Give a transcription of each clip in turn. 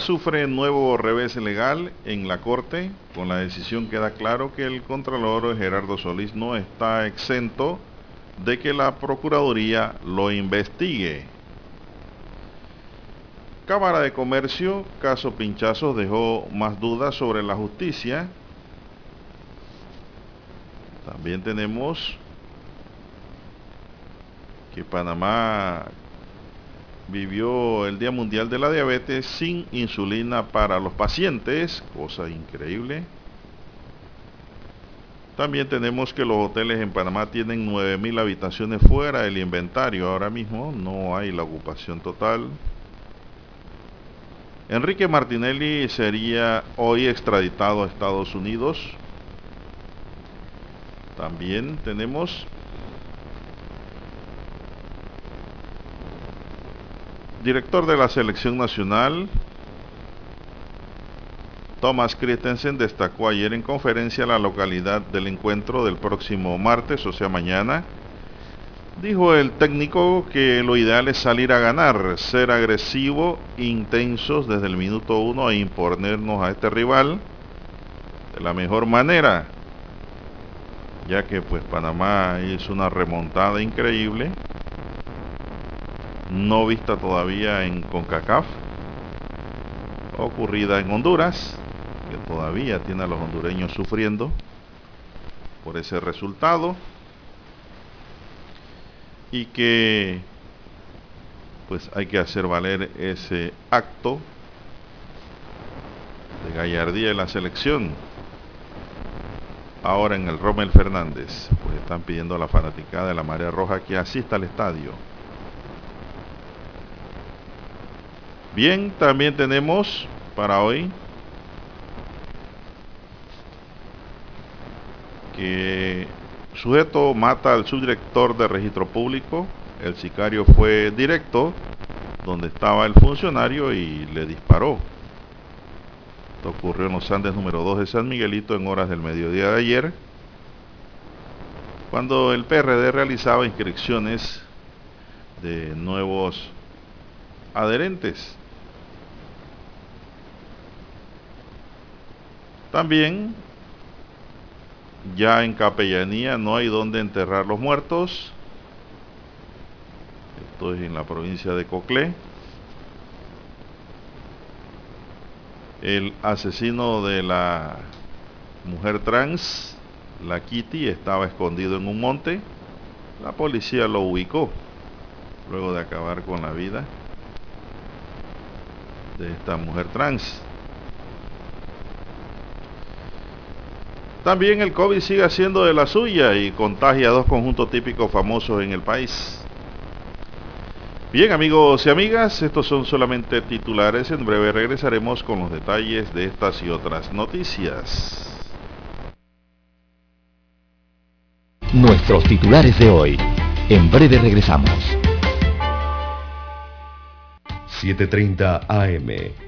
Sufre nuevo revés legal en la Corte. Con la decisión queda claro que el Contralor Gerardo Solís no está exento de que la Procuraduría lo investigue. Cámara de Comercio, caso Pinchazos dejó más dudas sobre la justicia. También tenemos que Panamá vivió el Día Mundial de la Diabetes sin insulina para los pacientes, cosa increíble. También tenemos que los hoteles en Panamá tienen 9.000 habitaciones fuera del inventario ahora mismo, no hay la ocupación total. Enrique Martinelli sería hoy extraditado a Estados Unidos. También tenemos director de la selección nacional, Thomas Christensen, destacó ayer en conferencia la localidad del encuentro del próximo martes, o sea mañana. Dijo el técnico que lo ideal es salir a ganar, ser agresivo, intensos desde el minuto uno e imponernos a este rival de la mejor manera, ya que pues Panamá hizo una remontada increíble no vista todavía en CONCACAF, ocurrida en Honduras, que todavía tiene a los hondureños sufriendo por ese resultado y que pues hay que hacer valer ese acto de gallardía en la selección. Ahora en el Rommel Fernández, pues están pidiendo a la fanaticada de la Marea Roja que asista al estadio Bien, también tenemos para hoy que sujeto mata al subdirector de registro público. El sicario fue directo donde estaba el funcionario y le disparó. Esto ocurrió en los Andes número 2 de San Miguelito en horas del mediodía de ayer, cuando el PRD realizaba inscripciones de nuevos adherentes. También ya en capellanía no hay donde enterrar los muertos. Esto es en la provincia de Coclé. El asesino de la mujer trans, la Kitty, estaba escondido en un monte. La policía lo ubicó luego de acabar con la vida de esta mujer trans. También el COVID sigue haciendo de la suya y contagia a dos conjuntos típicos famosos en el país. Bien amigos y amigas, estos son solamente titulares. En breve regresaremos con los detalles de estas y otras noticias. Nuestros titulares de hoy. En breve regresamos. 7.30 AM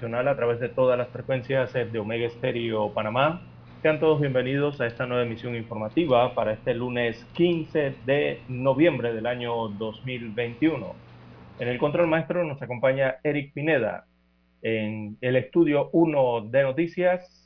A través de todas las frecuencias de Omega Estéreo Panamá. Sean todos bienvenidos a esta nueva emisión informativa para este lunes 15 de noviembre del año 2021. En el control maestro nos acompaña Eric Pineda. En el estudio 1 de noticias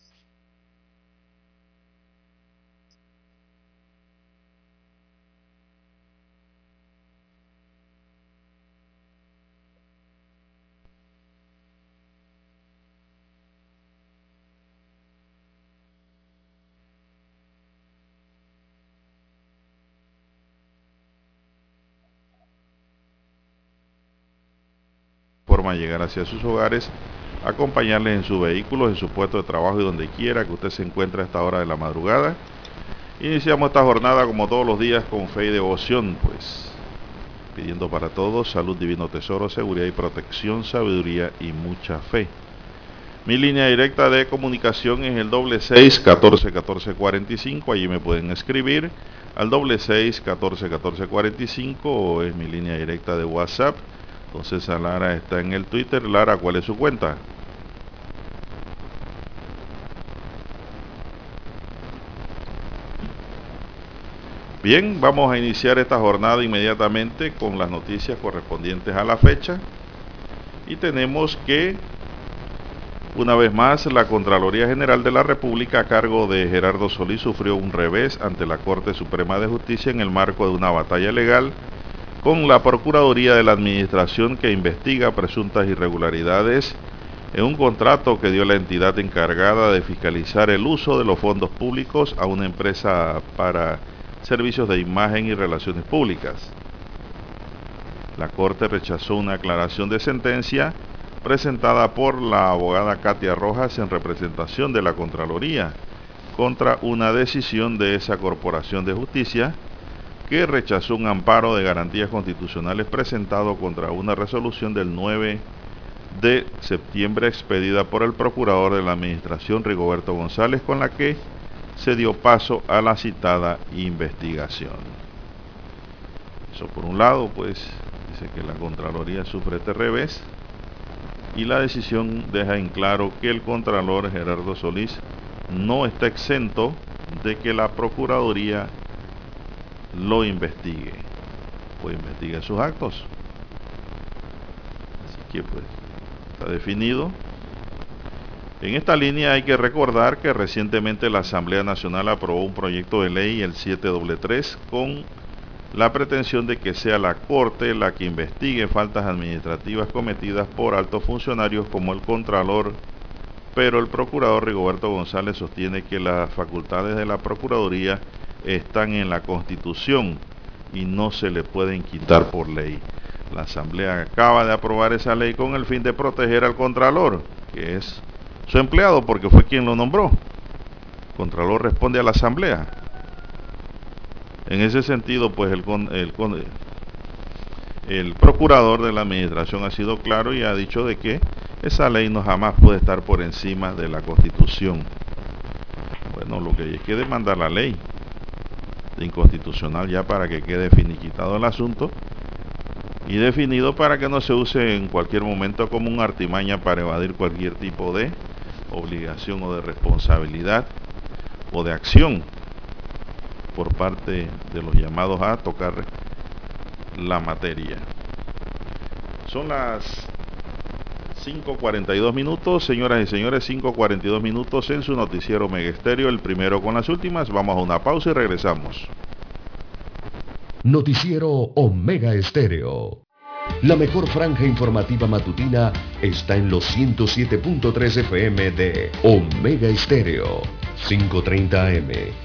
forma llegar hacia sus hogares, acompañarles en su vehículo, en su puesto de trabajo y donde quiera que usted se encuentre a esta hora de la madrugada. Iniciamos esta jornada como todos los días con fe y devoción, pues pidiendo para todos salud, divino tesoro, seguridad y protección, sabiduría y mucha fe. Mi línea directa de comunicación es el doble seis catorce catorce cuarenta y cinco. Allí me pueden escribir al doble seis catorce catorce cuarenta y cinco o es mi línea directa de WhatsApp entonces Lara está en el Twitter. Lara, ¿cuál es su cuenta? Bien, vamos a iniciar esta jornada inmediatamente con las noticias correspondientes a la fecha. Y tenemos que, una vez más, la Contraloría General de la República a cargo de Gerardo Solís sufrió un revés ante la Corte Suprema de Justicia en el marco de una batalla legal con la Procuraduría de la Administración que investiga presuntas irregularidades en un contrato que dio la entidad encargada de fiscalizar el uso de los fondos públicos a una empresa para servicios de imagen y relaciones públicas. La Corte rechazó una aclaración de sentencia presentada por la abogada Katia Rojas en representación de la Contraloría contra una decisión de esa Corporación de Justicia que rechazó un amparo de garantías constitucionales presentado contra una resolución del 9 de septiembre expedida por el procurador de la administración Rigoberto González con la que se dio paso a la citada investigación. Eso por un lado, pues dice que la Contraloría sufre este revés y la decisión deja en claro que el Contralor Gerardo Solís no está exento de que la Procuraduría lo investigue o investigue sus actos. Así que pues está definido. En esta línea hay que recordar que recientemente la Asamblea Nacional aprobó un proyecto de ley, el 733, con la pretensión de que sea la Corte la que investigue faltas administrativas cometidas por altos funcionarios como el Contralor, pero el Procurador Rigoberto González sostiene que las facultades de la Procuraduría están en la Constitución y no se le pueden quitar por ley. La Asamblea acaba de aprobar esa ley con el fin de proteger al Contralor, que es su empleado porque fue quien lo nombró. El Contralor responde a la Asamblea. En ese sentido, pues el, el, el procurador de la administración ha sido claro y ha dicho de que esa ley no jamás puede estar por encima de la Constitución. Bueno, lo que hay es que demandar la ley inconstitucional ya para que quede finiquitado el asunto y definido para que no se use en cualquier momento como un artimaña para evadir cualquier tipo de obligación o de responsabilidad o de acción por parte de los llamados a tocar la materia. Son las 5.42 minutos, señoras y señores, 5.42 minutos en su noticiero Megesterio, el primero con las últimas. Vamos a una pausa y regresamos. Noticiero Omega Estéreo. La mejor franja informativa matutina está en los 107.3 FM de Omega Estéreo, 5.30 AM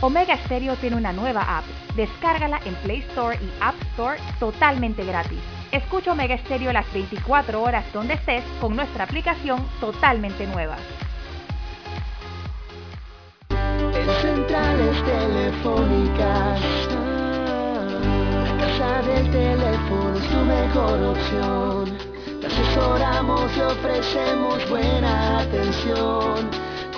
Omega Stereo tiene una nueva app. Descárgala en Play Store y App Store totalmente gratis. Escucha Omega Stereo las 24 horas donde estés con nuestra aplicación totalmente nueva. En centrales telefónicas, la casa del teléfono es tu mejor opción. Te asesoramos y ofrecemos buena atención.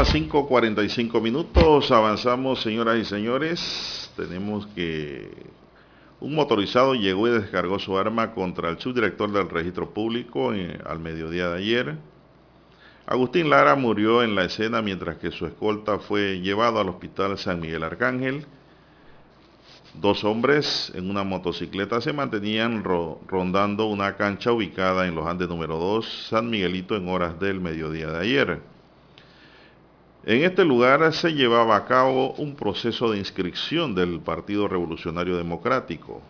Las 5.45 minutos. Avanzamos, señoras y señores. Tenemos que un motorizado llegó y descargó su arma contra el subdirector del registro público eh, al mediodía de ayer. Agustín Lara murió en la escena mientras que su escolta fue llevado al hospital San Miguel Arcángel. Dos hombres en una motocicleta se mantenían ro- rondando una cancha ubicada en los Andes número 2, San Miguelito, en horas del mediodía de ayer. En este lugar se llevaba a cabo un proceso de inscripción del Partido Revolucionario Democrático.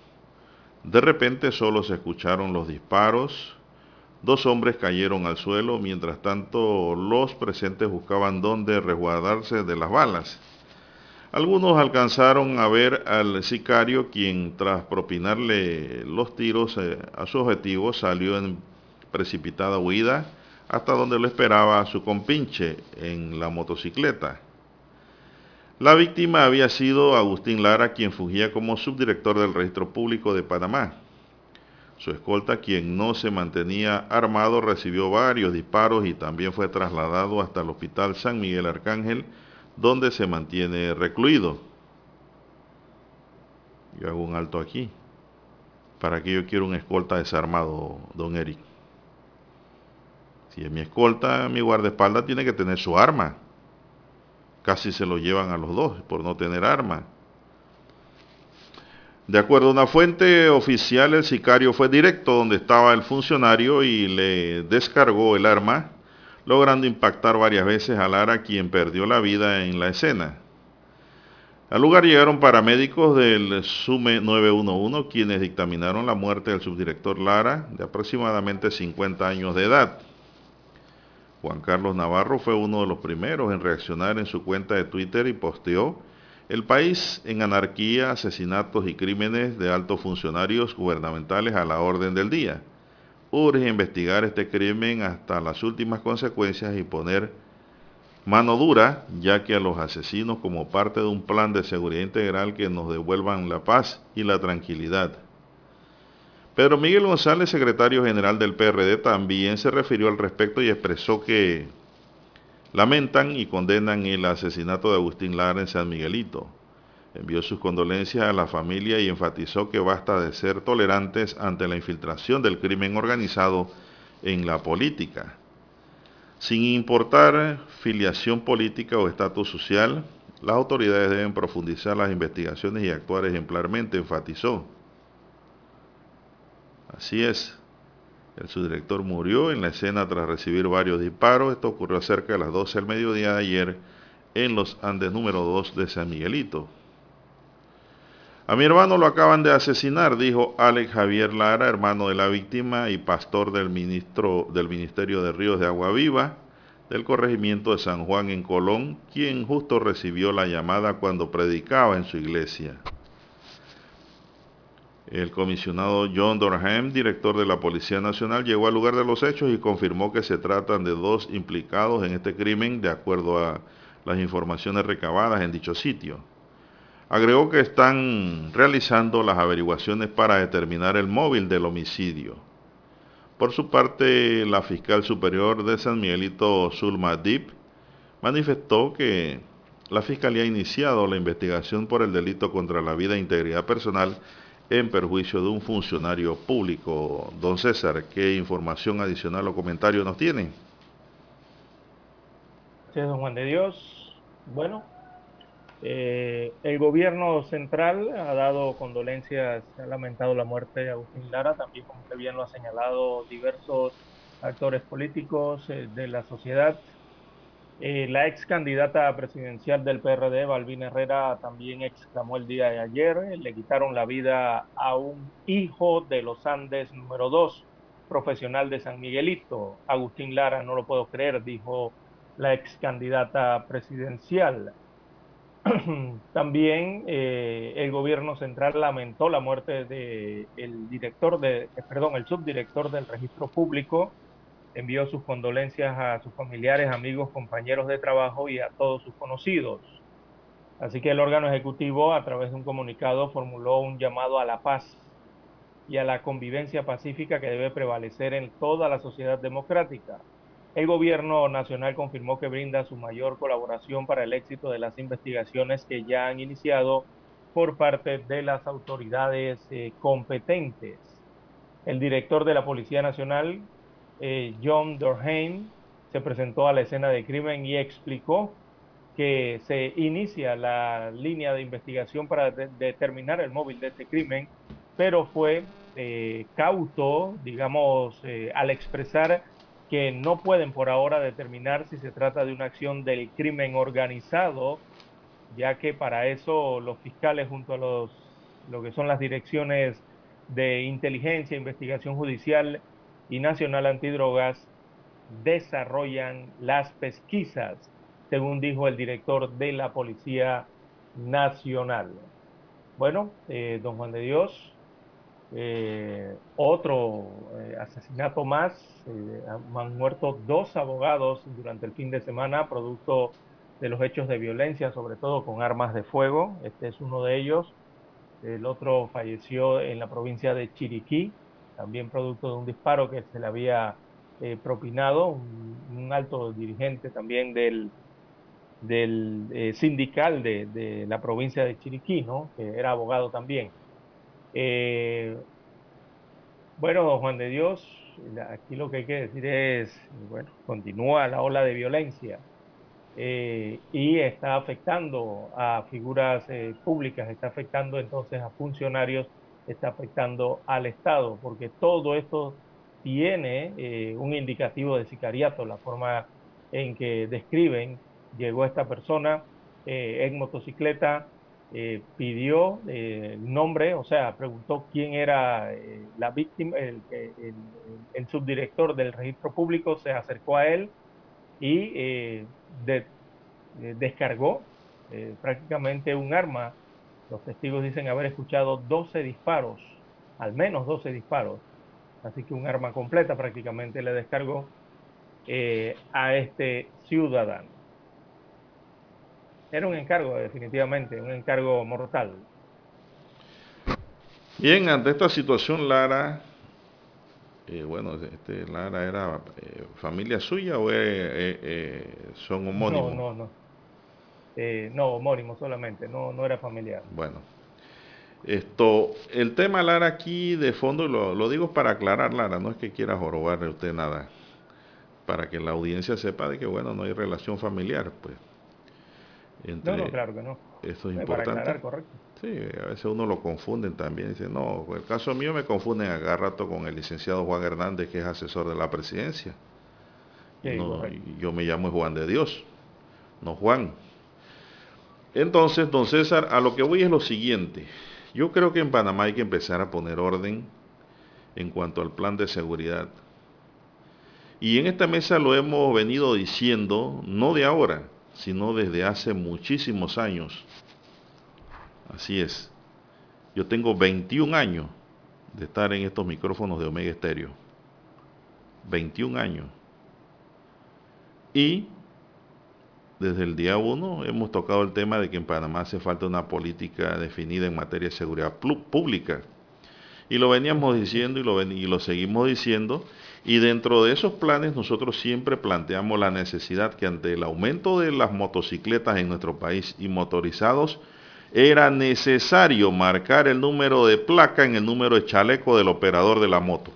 De repente solo se escucharon los disparos, dos hombres cayeron al suelo, mientras tanto los presentes buscaban dónde resguardarse de las balas. Algunos alcanzaron a ver al sicario quien tras propinarle los tiros eh, a su objetivo salió en precipitada huida hasta donde lo esperaba su compinche en la motocicleta. La víctima había sido Agustín Lara, quien fugía como subdirector del Registro Público de Panamá. Su escolta, quien no se mantenía armado, recibió varios disparos y también fue trasladado hasta el Hospital San Miguel Arcángel, donde se mantiene recluido. Yo hago un alto aquí. ¿Para que yo quiero un escolta desarmado, don Eric? Si es mi escolta, mi guardaespaldas tiene que tener su arma. Casi se lo llevan a los dos por no tener arma. De acuerdo a una fuente oficial, el sicario fue directo donde estaba el funcionario y le descargó el arma, logrando impactar varias veces a Lara, quien perdió la vida en la escena. Al lugar llegaron paramédicos del SUME 911, quienes dictaminaron la muerte del subdirector Lara, de aproximadamente 50 años de edad. Juan Carlos Navarro fue uno de los primeros en reaccionar en su cuenta de Twitter y posteó el país en anarquía, asesinatos y crímenes de altos funcionarios gubernamentales a la orden del día. Urge investigar este crimen hasta las últimas consecuencias y poner mano dura, ya que a los asesinos como parte de un plan de seguridad integral que nos devuelvan la paz y la tranquilidad. Pedro Miguel González, secretario general del PRD, también se refirió al respecto y expresó que lamentan y condenan el asesinato de Agustín Lara en San Miguelito. Envió sus condolencias a la familia y enfatizó que basta de ser tolerantes ante la infiltración del crimen organizado en la política. Sin importar filiación política o estatus social, las autoridades deben profundizar las investigaciones y actuar ejemplarmente, enfatizó. Así es, el subdirector murió en la escena tras recibir varios disparos. Esto ocurrió cerca de las 12 del mediodía de ayer en los Andes número 2 de San Miguelito. A mi hermano lo acaban de asesinar, dijo Alex Javier Lara, hermano de la víctima y pastor del, ministro, del Ministerio de Ríos de Agua Viva del corregimiento de San Juan en Colón, quien justo recibió la llamada cuando predicaba en su iglesia. El comisionado John Dorham, director de la Policía Nacional, llegó al lugar de los hechos y confirmó que se tratan de dos implicados en este crimen de acuerdo a las informaciones recabadas en dicho sitio. Agregó que están realizando las averiguaciones para determinar el móvil del homicidio. Por su parte, la fiscal superior de San Miguelito, Zulma Deep, manifestó que la fiscalía ha iniciado la investigación por el delito contra la vida e integridad personal en perjuicio de un funcionario público. Don César, ¿qué información adicional o comentario nos tiene? Sí, don Juan de Dios. Bueno, eh, el gobierno central ha dado condolencias, ha lamentado la muerte de Agustín Lara, también como usted bien lo ha señalado diversos actores políticos eh, de la sociedad. Eh, la ex candidata presidencial del PRD, Balbina Herrera, también exclamó el día de ayer, le quitaron la vida a un hijo de los Andes número 2, profesional de San Miguelito. Agustín Lara, no lo puedo creer, dijo la ex candidata presidencial. También eh, el gobierno central lamentó la muerte del el director de, eh, perdón, el subdirector del registro público, envió sus condolencias a sus familiares, amigos, compañeros de trabajo y a todos sus conocidos. Así que el órgano ejecutivo, a través de un comunicado, formuló un llamado a la paz y a la convivencia pacífica que debe prevalecer en toda la sociedad democrática. El gobierno nacional confirmó que brinda su mayor colaboración para el éxito de las investigaciones que ya han iniciado por parte de las autoridades eh, competentes. El director de la Policía Nacional, eh, John Dorheim, se presentó a la escena de crimen y explicó que se inicia la línea de investigación para determinar el móvil de este crimen, pero fue eh, cauto, digamos, al expresar que no pueden por ahora determinar si se trata de una acción del crimen organizado, ya que para eso los fiscales junto a los lo que son las direcciones de inteligencia, investigación judicial y nacional antidrogas desarrollan las pesquisas, según dijo el director de la Policía Nacional. Bueno, eh, don Juan de Dios, eh, otro eh, asesinato más, eh, han muerto dos abogados durante el fin de semana, producto de los hechos de violencia, sobre todo con armas de fuego. Este es uno de ellos. El otro falleció en la provincia de Chiriquí, también producto de un disparo que se le había propinado, un, alto dirigente también del, del sindical de, de, la provincia de Chiriquí, ¿no? que era abogado también. Eh, bueno, Juan de Dios, aquí lo que hay que decir es, bueno, continúa la ola de violencia eh, y está afectando a figuras eh, públicas, está afectando entonces a funcionarios, está afectando al Estado, porque todo esto tiene un indicativo de sicariato, la forma en que describen, llegó esta persona en motocicleta, eh, pidió eh, el nombre, o sea, preguntó quién era eh, la víctima, el, subdirector del registro público se acercó a él y descargó prácticamente un arma. Los testigos dicen haber escuchado 12 disparos, al menos 12 disparos. Así que un arma completa prácticamente le descargó a este ciudadano. Era un encargo, definitivamente, un encargo mortal. Bien, ante esta situación, Lara, eh, bueno, este, Lara era eh, familia suya o eh, son homónimos? No, no, no. No, homónimos solamente, no, no era familiar. Bueno, esto, el tema Lara aquí de fondo, lo, lo digo para aclarar, Lara, no es que quiera jorobarle a usted nada, para que la audiencia sepa de que, bueno, no hay relación familiar, pues no, no, claro que no. Esto es importante. Sí, a veces uno lo confunden también. Dice, no, el caso mío me confunden a rato con el licenciado Juan Hernández, que es asesor de la presidencia. yo me llamo Juan de Dios, no Juan. Entonces, don César, a lo que voy es lo siguiente. Yo creo que en Panamá hay que empezar a poner orden en cuanto al plan de seguridad. Y en esta mesa lo hemos venido diciendo, no de ahora, sino desde hace muchísimos años. Así es. Yo tengo 21 años de estar en estos micrófonos de Omega Estéreo. 21 años. Y desde el día 1 hemos tocado el tema de que en Panamá hace falta una política definida en materia de seguridad pública. Y lo veníamos diciendo y lo, y lo seguimos diciendo. Y dentro de esos planes nosotros siempre planteamos la necesidad que ante el aumento de las motocicletas en nuestro país y motorizados, era necesario marcar el número de placa en el número de chaleco del operador de la moto.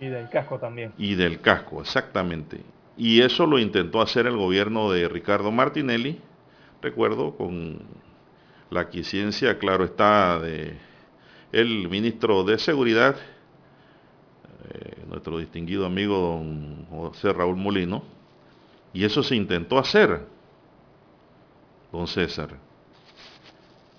Y del casco también. Y del casco, exactamente. Y eso lo intentó hacer el gobierno de Ricardo Martinelli, recuerdo, con la aquiescencia, claro está, de el ministro de Seguridad, eh, nuestro distinguido amigo don José Raúl Molino, y eso se intentó hacer, don César.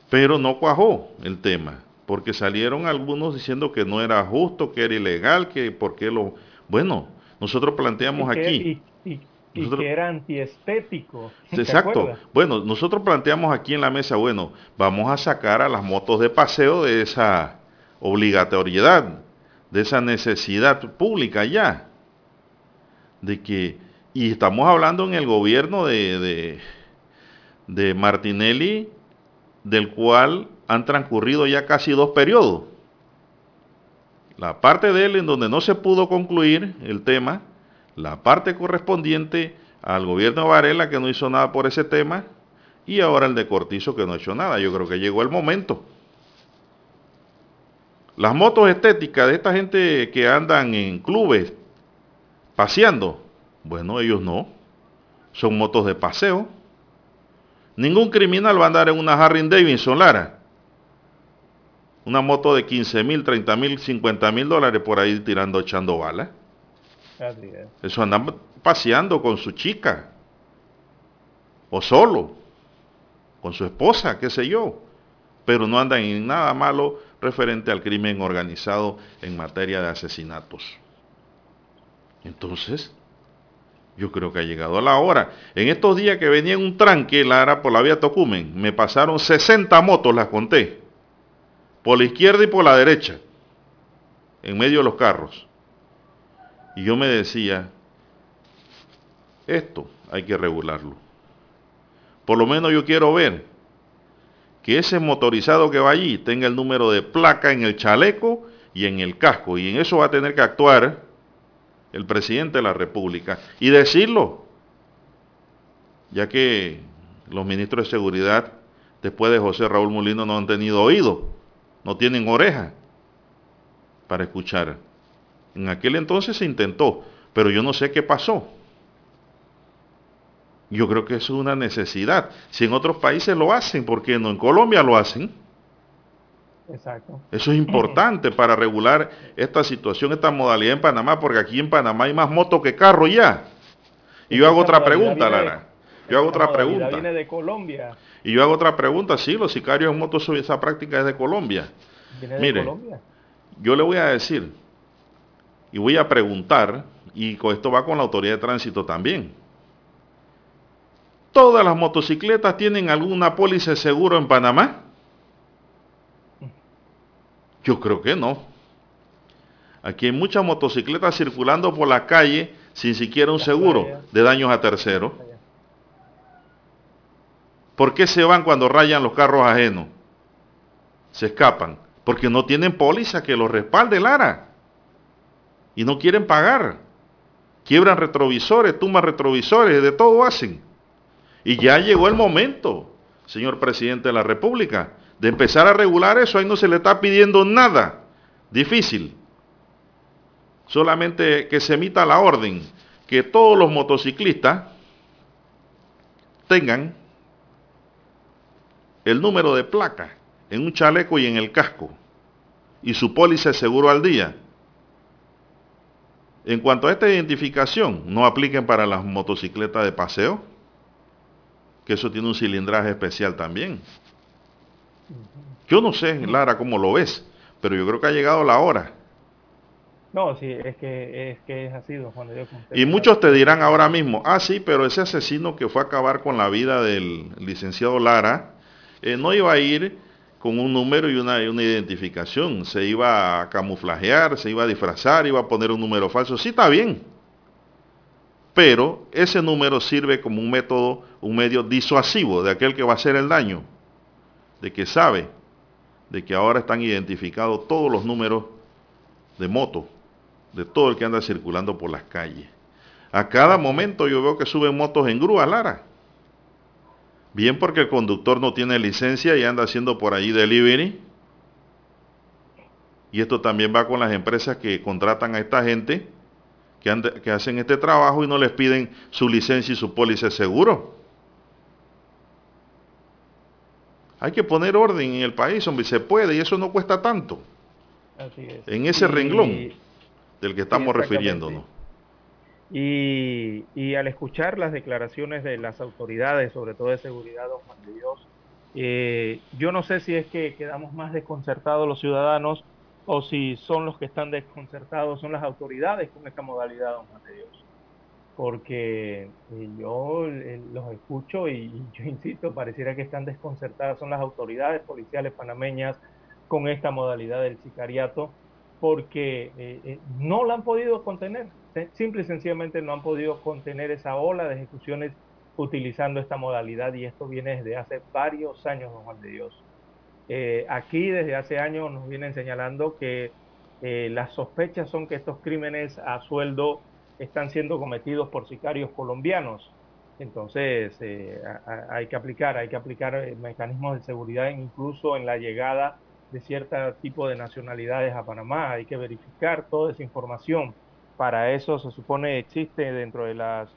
Pero no cuajó el tema, porque salieron algunos diciendo que no era justo, que era ilegal, que por qué lo... Bueno, nosotros planteamos aquí... Y, que era antiestético. Exacto. Bueno, nosotros planteamos aquí en la mesa, bueno, vamos a sacar a las motos de paseo de esa obligatoriedad, de esa necesidad pública ya. De que, y estamos hablando en el gobierno de, de, de Martinelli, del cual han transcurrido ya casi dos periodos. La parte de él en donde no se pudo concluir el tema, la parte correspondiente al gobierno de Varela que no hizo nada por ese tema y ahora el de Cortizo que no ha hecho nada. Yo creo que llegó el momento. Las motos estéticas de esta gente que andan en clubes paseando, bueno, ellos no. Son motos de paseo. Ningún criminal va a andar en una Harry Davidson Lara. Una moto de 15 mil, 30 mil, 50 mil dólares por ahí tirando, echando balas. Eso andan paseando con su chica. O solo. Con su esposa, qué sé yo. Pero no andan en nada malo referente al crimen organizado en materia de asesinatos. Entonces, yo creo que ha llegado la hora. En estos días que venía en un tranque, Lara, por la vía Tocumen, me pasaron 60 motos, las conté. Por la izquierda y por la derecha. En medio de los carros. Y yo me decía, esto hay que regularlo. Por lo menos yo quiero ver que ese motorizado que va allí tenga el número de placa en el chaleco y en el casco. Y en eso va a tener que actuar el presidente de la República y decirlo, ya que los ministros de seguridad, después de José Raúl Molino, no han tenido oído, no tienen oreja para escuchar. En aquel entonces se intentó, pero yo no sé qué pasó. Yo creo que eso es una necesidad. Si en otros países lo hacen, ¿por qué no? En Colombia lo hacen. Exacto. Eso es importante para regular esta situación, esta modalidad en Panamá, porque aquí en Panamá hay más motos que carro ya. Y yo hago otra pregunta, Lara. Yo hago otra pregunta. Viene de Colombia. Y yo hago otra pregunta. Sí, los sicarios en motos, esa práctica es de Colombia. ¿Viene de Mire, Colombia? yo le voy a decir, y voy a preguntar, y con esto va con la autoridad de tránsito también. ¿Todas las motocicletas tienen alguna póliza de seguro en Panamá? Yo creo que no. Aquí hay muchas motocicletas circulando por la calle sin siquiera un seguro de daños a terceros. ¿Por qué se van cuando rayan los carros ajenos? Se escapan. Porque no tienen póliza que los respalde, Lara y no quieren pagar. Quiebran retrovisores, tumban retrovisores, de todo hacen. Y ya llegó el momento, señor presidente de la República, de empezar a regular eso. Ahí no se le está pidiendo nada difícil. Solamente que se emita la orden que todos los motociclistas tengan el número de placa en un chaleco y en el casco y su póliza de seguro al día en cuanto a esta identificación, no apliquen para las motocicletas de paseo, que eso tiene un cilindraje especial también. Yo no sé, Lara, cómo lo ves, pero yo creo que ha llegado la hora. No, sí, es que es, que es así, Juan Y muchos te dirán ahora mismo, ah, sí, pero ese asesino que fue a acabar con la vida del licenciado Lara, eh, no iba a ir con un número y una, una, identificación. Se iba a camuflajear, se iba a disfrazar, iba a poner un número falso. Sí, está bien. Pero ese número sirve como un método, un medio disuasivo de aquel que va a hacer el daño. De que sabe de que ahora están identificados todos los números de moto, de todo el que anda circulando por las calles. A cada momento yo veo que suben motos en grúa, Lara. Bien porque el conductor no tiene licencia y anda haciendo por ahí delivery. Y esto también va con las empresas que contratan a esta gente que, que hacen este trabajo y no les piden su licencia y su póliza de seguro. Hay que poner orden en el país, hombre, se puede y eso no cuesta tanto. Así es. En ese renglón del que estamos refiriéndonos. Y, al escuchar las declaraciones de las autoridades, sobre todo de seguridad, don Juan de Dios, eh, yo no sé si es que quedamos más desconcertados los ciudadanos o si son los que están desconcertados, son las autoridades con esta modalidad, don Juan de Dios. Porque eh, yo eh, los escucho y, yo insisto, pareciera que están desconcertadas, son las autoridades policiales panameñas con esta modalidad del sicariato, porque no la han podido contener simple y sencillamente no han podido contener esa ola de ejecuciones utilizando esta modalidad y esto viene desde hace varios años, don Juan de Dios. Eh, aquí desde hace años nos vienen señalando que eh, las sospechas son que estos crímenes a sueldo están siendo cometidos por sicarios colombianos. Entonces eh, hay que aplicar, hay que aplicar mecanismos de seguridad incluso en la llegada de cierto tipo de nacionalidades a Panamá. Hay que verificar toda esa información para eso se supone existe dentro de las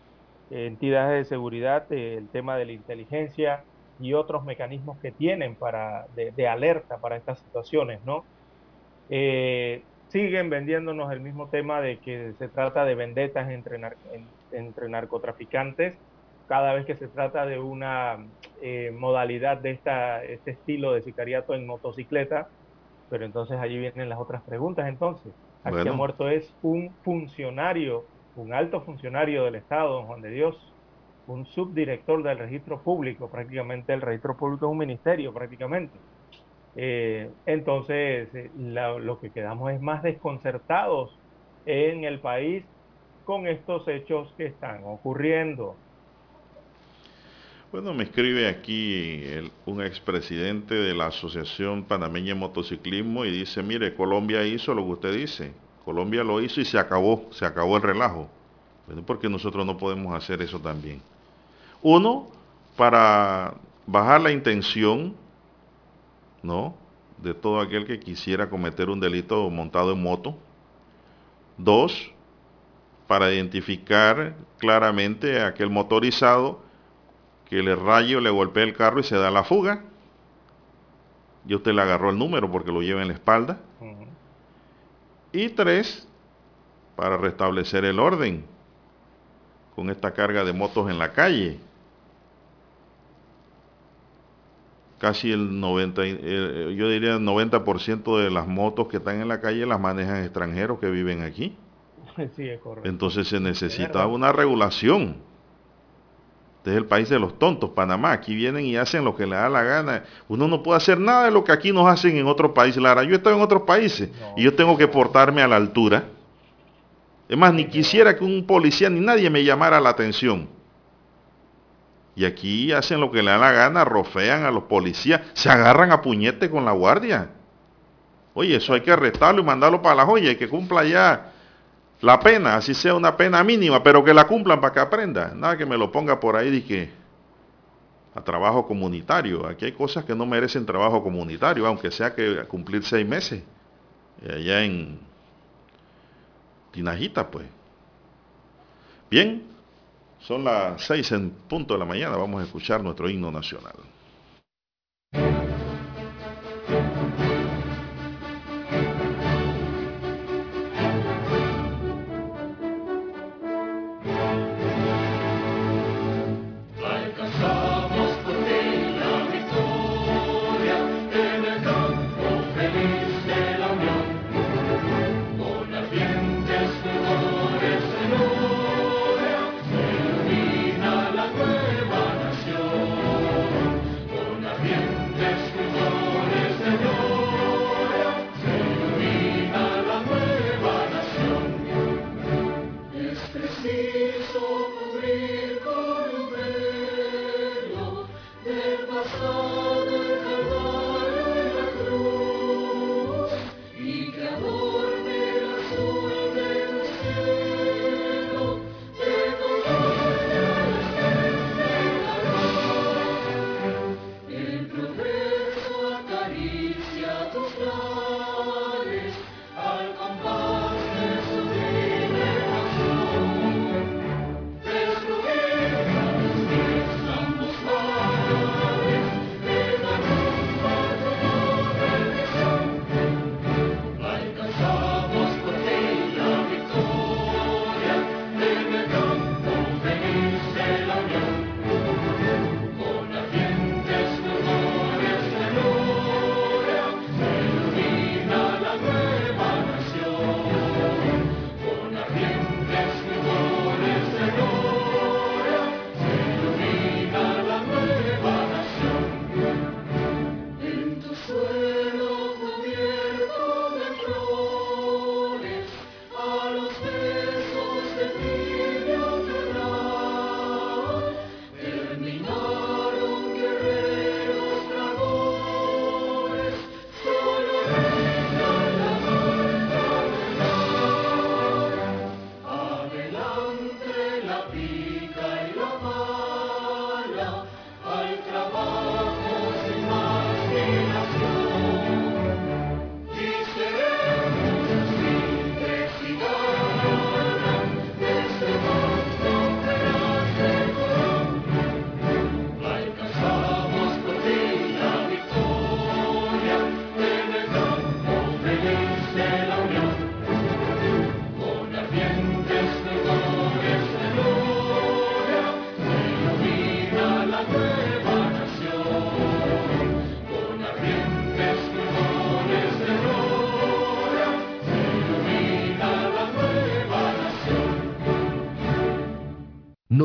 entidades de seguridad eh, el tema de la inteligencia y otros mecanismos que tienen para de, alerta para estas situaciones, ¿no? Eh, siguen vendiéndonos el mismo tema de que se trata de vendetas entre, entre narcotraficantes cada vez que se trata de una eh, modalidad de esta, este estilo de sicariato en motocicleta, pero entonces allí vienen las otras preguntas entonces. Aquí ha muerto es un funcionario, un alto funcionario del Estado, don Juan de Dios, un subdirector del registro público, prácticamente el registro público es un ministerio, prácticamente. Eh, entonces, eh, lo que quedamos es más desconcertados en el país con estos hechos que están ocurriendo. Bueno, me escribe aquí un expresidente de la Asociación Panameña de Motociclismo y dice, mire, Colombia hizo lo que usted dice. Colombia lo hizo y se acabó, se acabó el relajo. Bueno, porque nosotros no podemos hacer eso también. Uno, para bajar la intención, ¿no? De todo aquel que quisiera cometer un delito montado en moto. Dos, para identificar claramente a aquel motorizado que le raye o le golpee el carro y se da la fuga. Y usted le agarró el número porque lo lleva en la espalda. Y tres, para restablecer el orden con esta carga de motos en la calle. Casi el 90, eh, yo diría el 90% de las motos que están en la calle las manejan extranjeros que viven aquí. Sí, es correcto. Entonces se necesita una regulación este es el país de los tontos, Panamá. Aquí vienen y hacen lo que les da la gana. Uno no puede hacer nada de lo que aquí nos hacen en otros países. Lara, yo he estado en otros países y yo tengo que portarme a la altura. Es más, ni quisiera que un policía ni nadie me llamara la atención. Y aquí hacen lo que le da la gana, rofean a los policías, se agarran a puñete con la guardia. Oye, eso hay que arrestarlo y mandarlo para la joya y que cumpla ya la pena, así sea una pena mínima, pero que la cumplan para que aprenda. Nada que me lo ponga por ahí de que a trabajo comunitario. Aquí hay cosas que no merecen trabajo comunitario, aunque sea que cumplir seis meses. Allá en Tinajita, pues. Bien, son las seis en punto de la mañana. Vamos a escuchar nuestro himno nacional.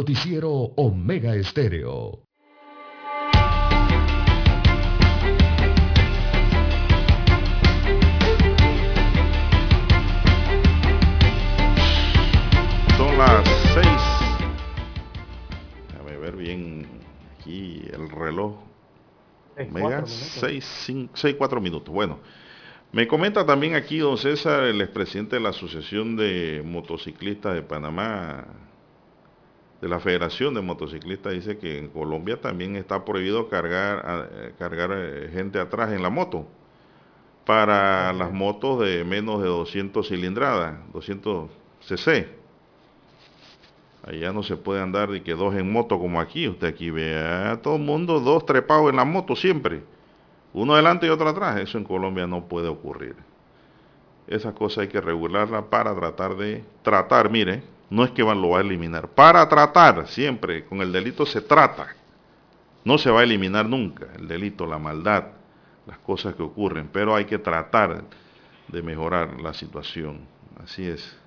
Noticiero Omega Estéreo. Son las 6. Déjame ver bien aquí el reloj. Omega 6, 6, 4 minutos. Bueno. Me comenta también aquí don César, el expresidente de la Asociación de Motociclistas de Panamá, de la Federación de Motociclistas, dice que en Colombia también está prohibido cargar, eh, cargar eh, gente atrás en la moto para las motos de menos de 200 cilindradas, 200 cc. Allá no se puede andar de que dos en moto como aquí. Usted aquí ve a todo el mundo dos trepados en la moto siempre uno adelante y otro atrás. Eso en Colombia no puede ocurrir. Esa cosa hay que regularla para tratar de tratar, mire, no es que lo va a eliminar, para tratar siempre, con el delito se trata. No se va a eliminar nunca el delito, la maldad, las cosas que ocurren, pero hay que tratar de mejorar la situación. Así es.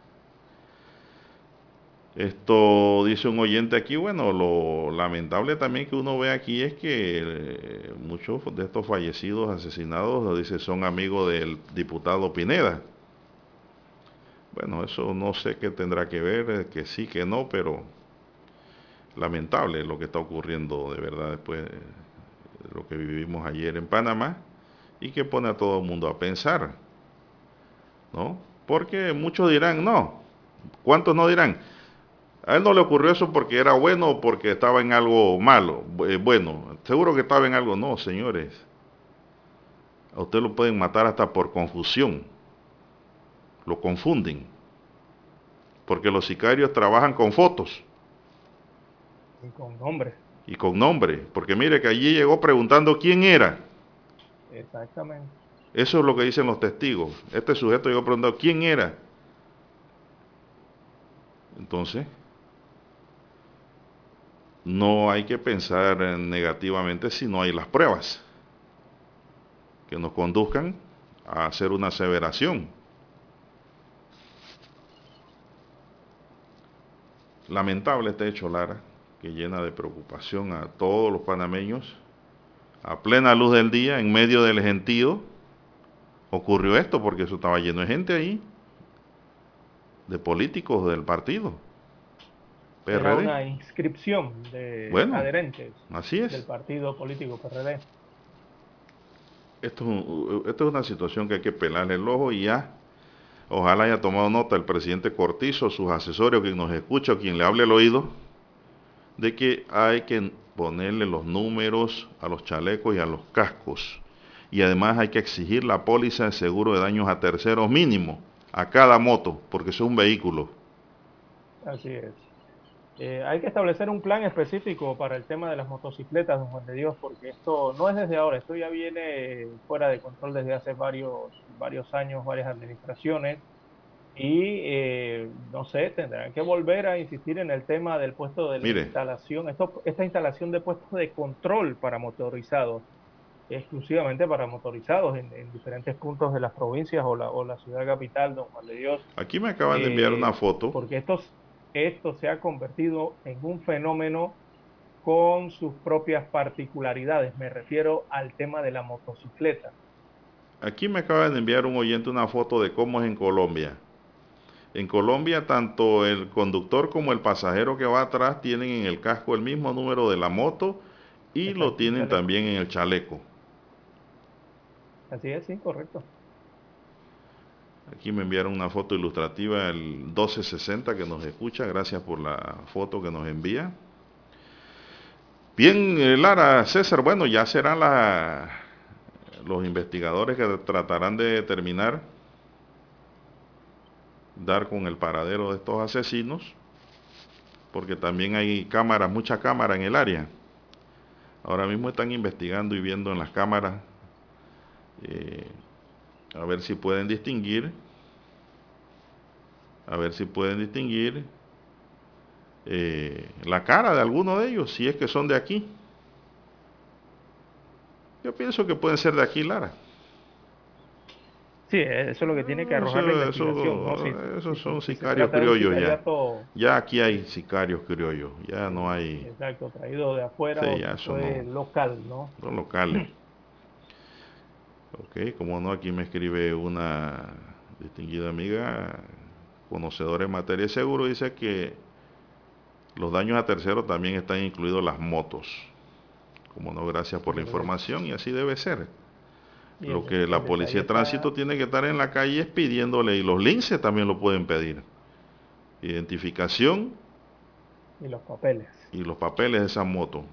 Esto dice un oyente aquí, bueno, lo lamentable también que uno ve aquí es que eh, muchos de estos fallecidos, asesinados, dice, son amigos del diputado Pineda. Bueno, eso no sé qué tendrá que ver, eh, que sí, que no, pero lamentable lo que está ocurriendo de verdad después de lo que vivimos ayer en Panamá y que pone a todo el mundo a pensar, ¿no? Porque muchos dirán, no, ¿cuántos no dirán? A él no le ocurrió eso porque era bueno o porque estaba en algo malo. Eh, bueno, seguro que estaba en algo. No, señores. A usted lo pueden matar hasta por confusión. Lo confunden. Porque los sicarios trabajan con fotos. Y con nombre. Y con nombre. Porque mire que allí llegó preguntando quién era. Exactamente. Eso es lo que dicen los testigos. Este sujeto llegó preguntando quién era. Entonces, no hay que pensar negativamente si no hay las pruebas que nos conduzcan a hacer una aseveración. Lamentable este hecho, Lara, que llena de preocupación a todos los panameños. A plena luz del día, en medio del gentío, ocurrió esto porque eso estaba lleno de gente ahí, de políticos del partido. Era una inscripción de adherentes así es. del partido político PRD. Esto, esto es una situación que hay que pelarle el ojo y ya. Ojalá haya tomado nota el presidente Cortizo, sus asesores, quien nos escucha quien le hable al oído, de que hay que ponerle los números a los chalecos y a los cascos. Y además hay que exigir la póliza de seguro de daños a terceros mínimo a cada moto, porque es un vehículo. Así es. Eh, hay que establecer un plan específico para el tema de las motocicletas, don Juan de Dios, porque esto no es desde ahora, esto ya viene fuera de control desde hace varios, varios años, varias administraciones, y eh, no sé, tendrán que volver a insistir en el tema del puesto de la instalación, esto, esta instalación de puestos de control para motorizados, exclusivamente para motorizados en, diferentes puntos de las provincias o la, o la ciudad capital, don Juan de Dios. Aquí me acaban de enviar una foto. Porque estos esto se ha convertido en un fenómeno con sus propias particularidades. Me refiero al tema de la motocicleta. Aquí me acaba de enviar un oyente una foto de cómo es en Colombia. En Colombia, tanto el conductor como el pasajero que va atrás tienen en el casco el mismo número de la moto y lo tienen también en el chaleco. Así es, sí, correcto. Aquí me enviaron una foto ilustrativa el 1260 que nos escucha. Gracias por la foto que nos envía. Bien, eh, Lara, César, bueno, ya serán los investigadores que tratarán de determinar, dar con el paradero de estos asesinos, porque también hay cámaras, mucha cámara en el área. Ahora mismo están investigando y viendo en las cámaras eh, a ver si pueden distinguir, a ver si pueden distinguir eh, la cara de alguno de ellos, si es que son de aquí. Yo pienso que pueden ser de aquí, Lara. Sí, eso es lo que tiene que arrojar la investigación. Esos son sicarios criollos ya. Ya aquí hay sicarios criollos, ya no hay... Exacto, traído de afuera sí, ya son, local, ¿no? Son locales. Ok, como no, aquí me escribe una distinguida amiga, conocedora en materia de seguro, dice que los daños a terceros también están incluidos las motos. Como no, gracias por la información y así debe ser. Lo que la policía de tránsito tiene que estar en la calle es pidiéndole, y los linces también lo pueden pedir. Identificación. Y los papeles. Y los papeles de esa moto.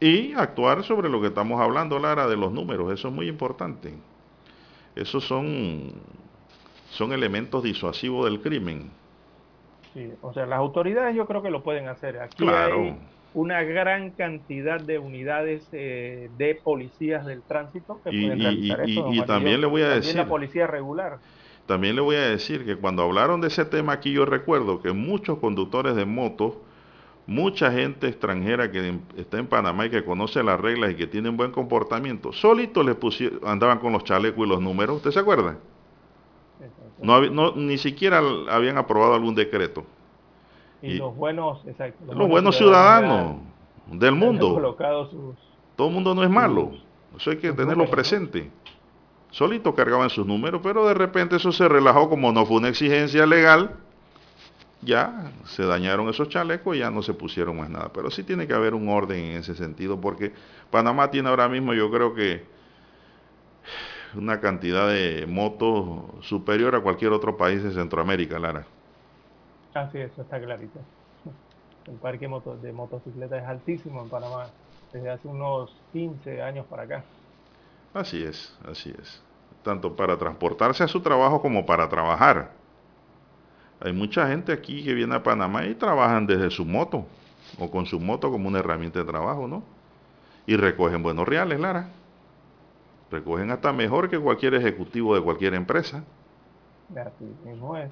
Y actuar sobre lo que estamos hablando, Lara, de los números. Eso es muy importante. Esos son, son elementos disuasivos del crimen. Sí, o sea, las autoridades yo creo que lo pueden hacer. Aquí claro una gran cantidad de unidades eh, de policías del tránsito que y, pueden realizar y, también le voy a decir la policía regular también le voy a decir que cuando hablaron de ese tema aquí yo recuerdo que muchos conductores de motos mucha gente extranjera que está en Panamá y que conoce las reglas y que tiene un buen comportamiento solito les pusieron andaban con los chalecos y los números ¿usted se acuerda? No, no, ni siquiera habían aprobado algún decreto y, los buenos, los, buenos, ciudadanos, del mundo. Todo el mundo no es malo. Eso hay que tenerlo presente. Solito cargaban sus números, pero de repente eso se relajó como no fue una exigencia legal. Ya se dañaron esos chalecos y ya no se pusieron más nada. Pero sí tiene que haber un orden en ese sentido, porque Panamá tiene ahora mismo, yo creo que una cantidad de motos superior a cualquier otro país de Centroamérica, Lara. Ah, sí, eso está clarito. El parque de motocicletas es altísimo en Panamá, desde hace unos 15 años para acá. Así es, así es. Tanto para transportarse a su trabajo como para trabajar. Hay mucha gente aquí que viene a Panamá y trabajan desde su moto o con su moto como una herramienta de trabajo, ¿no? Y recogen buenos reales, Lara. Recogen hasta mejor que cualquier ejecutivo de cualquier empresa. Así mismo es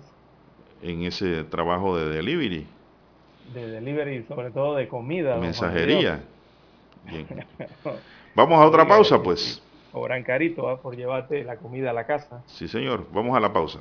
en ese trabajo de delivery. De delivery, sobre todo de comida. Mensajería. Bien. Vamos a otra pausa, pues. Cobran carito por llevarte la comida a la casa. Sí, señor. Vamos a la pausa.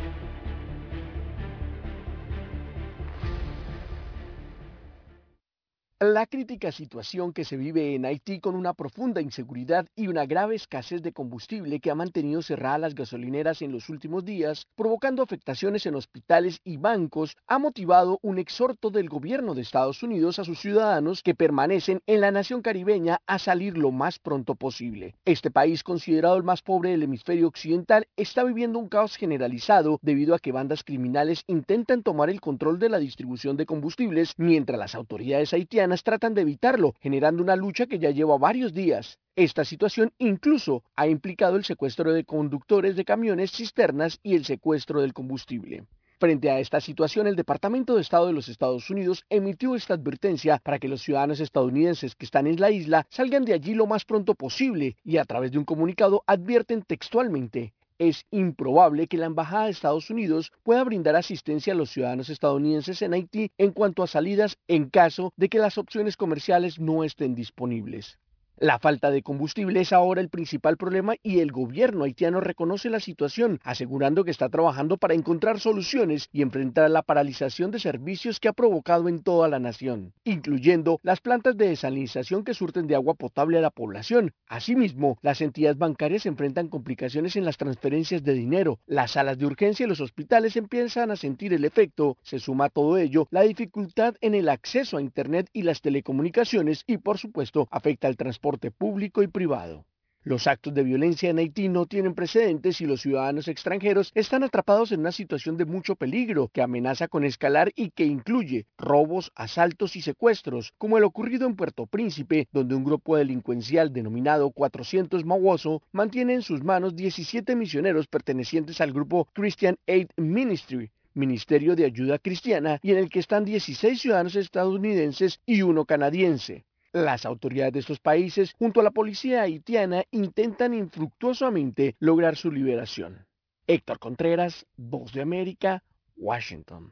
La crítica situación que se vive en Haití con una profunda inseguridad y una grave escasez de combustible que ha mantenido cerradas las gasolineras en los últimos días, provocando afectaciones en hospitales y bancos, ha motivado un exhorto del gobierno de Estados Unidos a sus ciudadanos que permanecen en la nación caribeña a salir lo más pronto posible. Este país, considerado el más pobre del hemisferio occidental, está viviendo un caos generalizado debido a que bandas criminales intentan tomar el control de la distribución de combustibles mientras las autoridades haitianas tratan de evitarlo, generando una lucha que ya lleva varios días. Esta situación incluso ha implicado el secuestro de conductores de camiones, cisternas y el secuestro del combustible. Frente a esta situación, el Departamento de Estado de los Estados Unidos emitió esta advertencia para que los ciudadanos estadounidenses que están en la isla salgan de allí lo más pronto posible y a través de un comunicado advierten textualmente es improbable que la Embajada de Estados Unidos pueda brindar asistencia a los ciudadanos estadounidenses en Haití en cuanto a salidas en caso de que las opciones comerciales no estén disponibles. La falta de combustible es ahora el principal problema y el gobierno haitiano reconoce la situación, asegurando que está trabajando para encontrar soluciones y enfrentar la paralización de servicios que ha provocado en toda la nación, incluyendo las plantas de desalinización que surten de agua potable a la población. Asimismo, las entidades bancarias enfrentan complicaciones en las transferencias de dinero, las salas de urgencia y los hospitales empiezan a sentir el efecto. Se suma a todo ello la dificultad en el acceso a Internet y las telecomunicaciones y por supuesto afecta al transporte público y privado. Los actos de violencia en Haití no tienen precedentes y los ciudadanos extranjeros están atrapados en una situación de mucho peligro que amenaza con escalar y que incluye robos, asaltos y secuestros, como el ocurrido en Puerto Príncipe, donde un grupo delincuencial denominado 400 Mawoso mantiene en sus manos 17 misioneros pertenecientes al grupo Christian Aid Ministry, Ministerio de Ayuda Cristiana, y en el que están 16 ciudadanos estadounidenses y uno canadiense. Las autoridades de estos países, junto a la policía haitiana, intentan infructuosamente lograr su liberación. Héctor Contreras, Voz de América, Washington.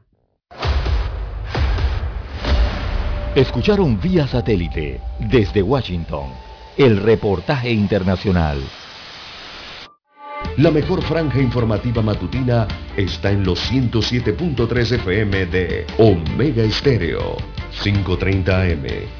Escucharon vía satélite desde Washington el reportaje internacional. La mejor franja informativa matutina está en los 107.3 FM de Omega Estéreo, 530 AM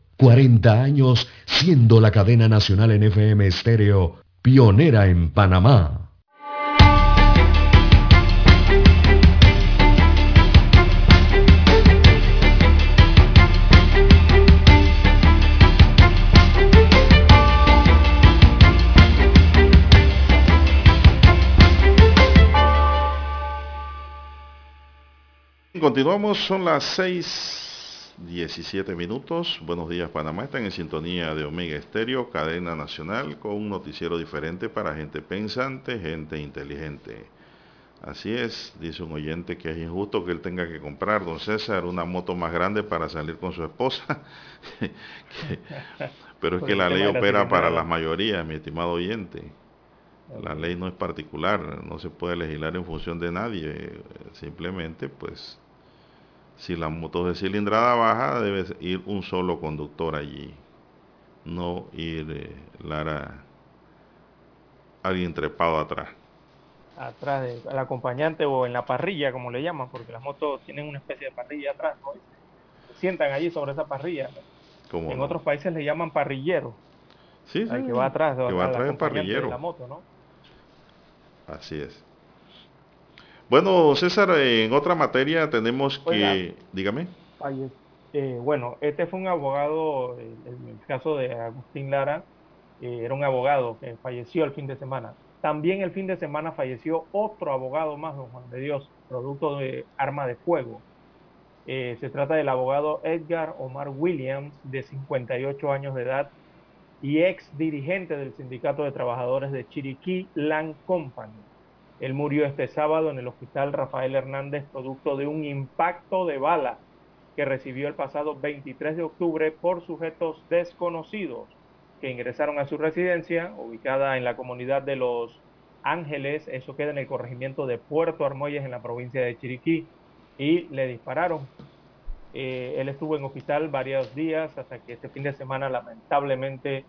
40 años siendo la cadena nacional en FM estéreo pionera en Panamá. Continuamos, son las 6 17 minutos. Buenos días Panamá. Están en sintonía de Omega Estéreo, cadena nacional, con un noticiero diferente para gente pensante, gente inteligente. Así es, dice un oyente que es injusto que él tenga que comprar, don César, una moto más grande para salir con su esposa. Pero es que la ley opera para las mayorías, mi estimado oyente. La ley no es particular, no se puede legislar en función de nadie. Simplemente, pues, si la moto de cilindrada baja, debe ir un solo conductor allí. No ir, eh, Lara, alguien trepado atrás. Atrás del acompañante o en la parrilla, como le llaman, porque las motos tienen una especie de parrilla atrás, ¿no? Se sientan allí sobre esa parrilla. en otros países le llaman parrillero. Sí, sí. que va atrás, que va atrás parrillero. De la moto, ¿no? Así es. Bueno, César, en otra materia tenemos que, dígame. Eh, bueno, este fue un abogado, en el caso de Agustín Lara, eh, era un abogado que falleció el fin de semana. También el fin de semana falleció otro abogado más, don Juan de Dios, producto de arma de fuego. Eh, se trata del abogado Edgar Omar Williams, de 58 años de edad y ex dirigente del Sindicato de Trabajadores de Chiriquí Land Company. Él murió este sábado en el Hospital Rafael Hernández producto de un impacto de bala que recibió el pasado 23 de octubre por sujetos desconocidos que ingresaron a su residencia, ubicada en la comunidad de Los Ángeles, eso queda en el corregimiento de Puerto Armoyes en la provincia de Chiriquí, y le dispararon. Eh, él estuvo en hospital varios días hasta que este fin de semana lamentablemente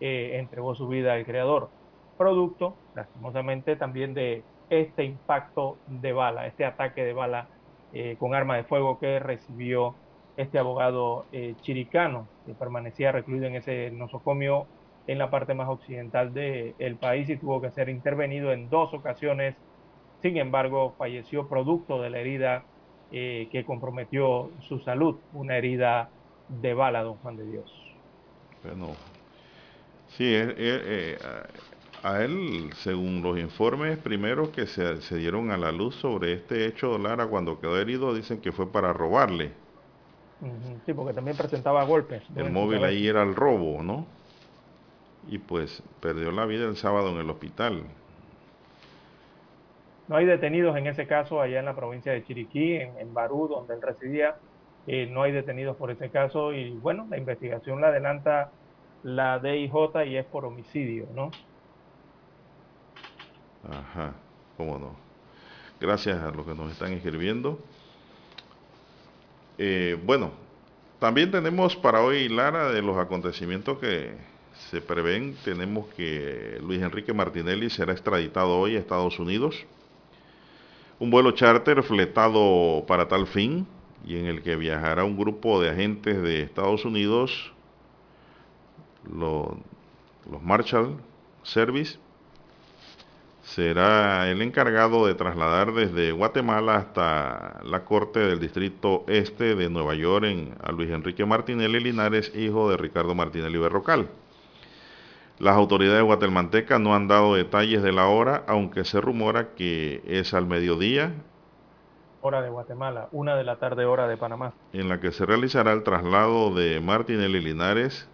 eh, entregó su vida al creador, producto, lastimosamente, también de este impacto de bala, este ataque de bala eh, con arma de fuego que recibió este abogado eh, chiricano, que permanecía recluido en ese nosocomio en la parte más occidental del país y tuvo que ser intervenido en dos ocasiones. Sin embargo, falleció producto de la herida eh, que comprometió su salud, una herida de bala, don Juan de Dios. Bueno, sí, a él, según los informes primeros que se, dieron a la luz sobre este hecho, Lara, cuando quedó herido, dicen que fue para robarle. Sí, porque también presentaba golpes. El móvil ahí era el robo, ¿no? Y pues perdió la vida el sábado en el hospital. No hay detenidos en ese caso allá en la provincia de Chiriquí, en, Barú, donde él residía. Eh, no hay detenidos por ese caso y bueno, la investigación la adelanta la DIJ y es por homicidio, ¿no? Ajá, cómo no. Gracias a los que nos están escribiendo. Eh, bueno, también tenemos para hoy, Lara, de los acontecimientos que se prevén, tenemos que Luis Enrique Martinelli será extraditado hoy a Estados Unidos. Un vuelo charter fletado para tal fin y en el que viajará un grupo de agentes de Estados Unidos, los, los Marshall Service, será el encargado de trasladar desde Guatemala hasta la Corte del Distrito Este de Nueva York en, a Luis Enrique Martinelli Linares, hijo de Ricardo Martinelli Berrocal. Las autoridades guatemaltecas no han dado detalles de la hora, aunque se rumora que es al mediodía. Hora de Guatemala, una de la tarde hora de Panamá. En la que se realizará el traslado de Martinelli Linares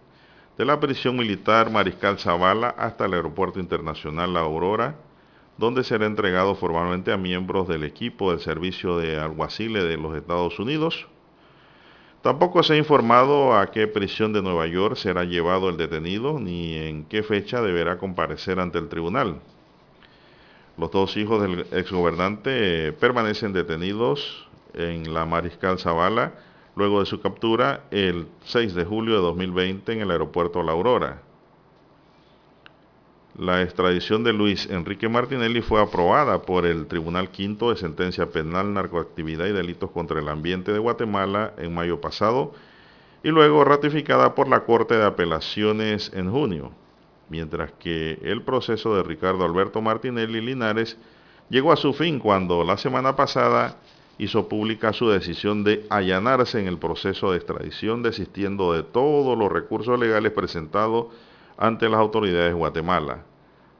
de la prisión militar Mariscal Zavala hasta el Aeropuerto Internacional La Aurora, donde será entregado formalmente a miembros del equipo del Servicio de Alguaciles de los Estados Unidos. Tampoco se ha informado a qué prisión de Nueva York será llevado el detenido ni en qué fecha deberá comparecer ante el tribunal. Los dos hijos del exgobernante permanecen detenidos en la Mariscal Zavala luego de su captura el 6 de julio de 2020 en el aeropuerto La Aurora. La extradición de Luis Enrique Martinelli fue aprobada por el Tribunal Quinto de Sentencia Penal, Narcoactividad y Delitos contra el Ambiente de Guatemala en mayo pasado y luego ratificada por la Corte de Apelaciones en junio, mientras que el proceso de Ricardo Alberto Martinelli Linares llegó a su fin cuando la semana pasada hizo pública su decisión de allanarse en el proceso de extradición, desistiendo de todos los recursos legales presentados ante las autoridades de Guatemala,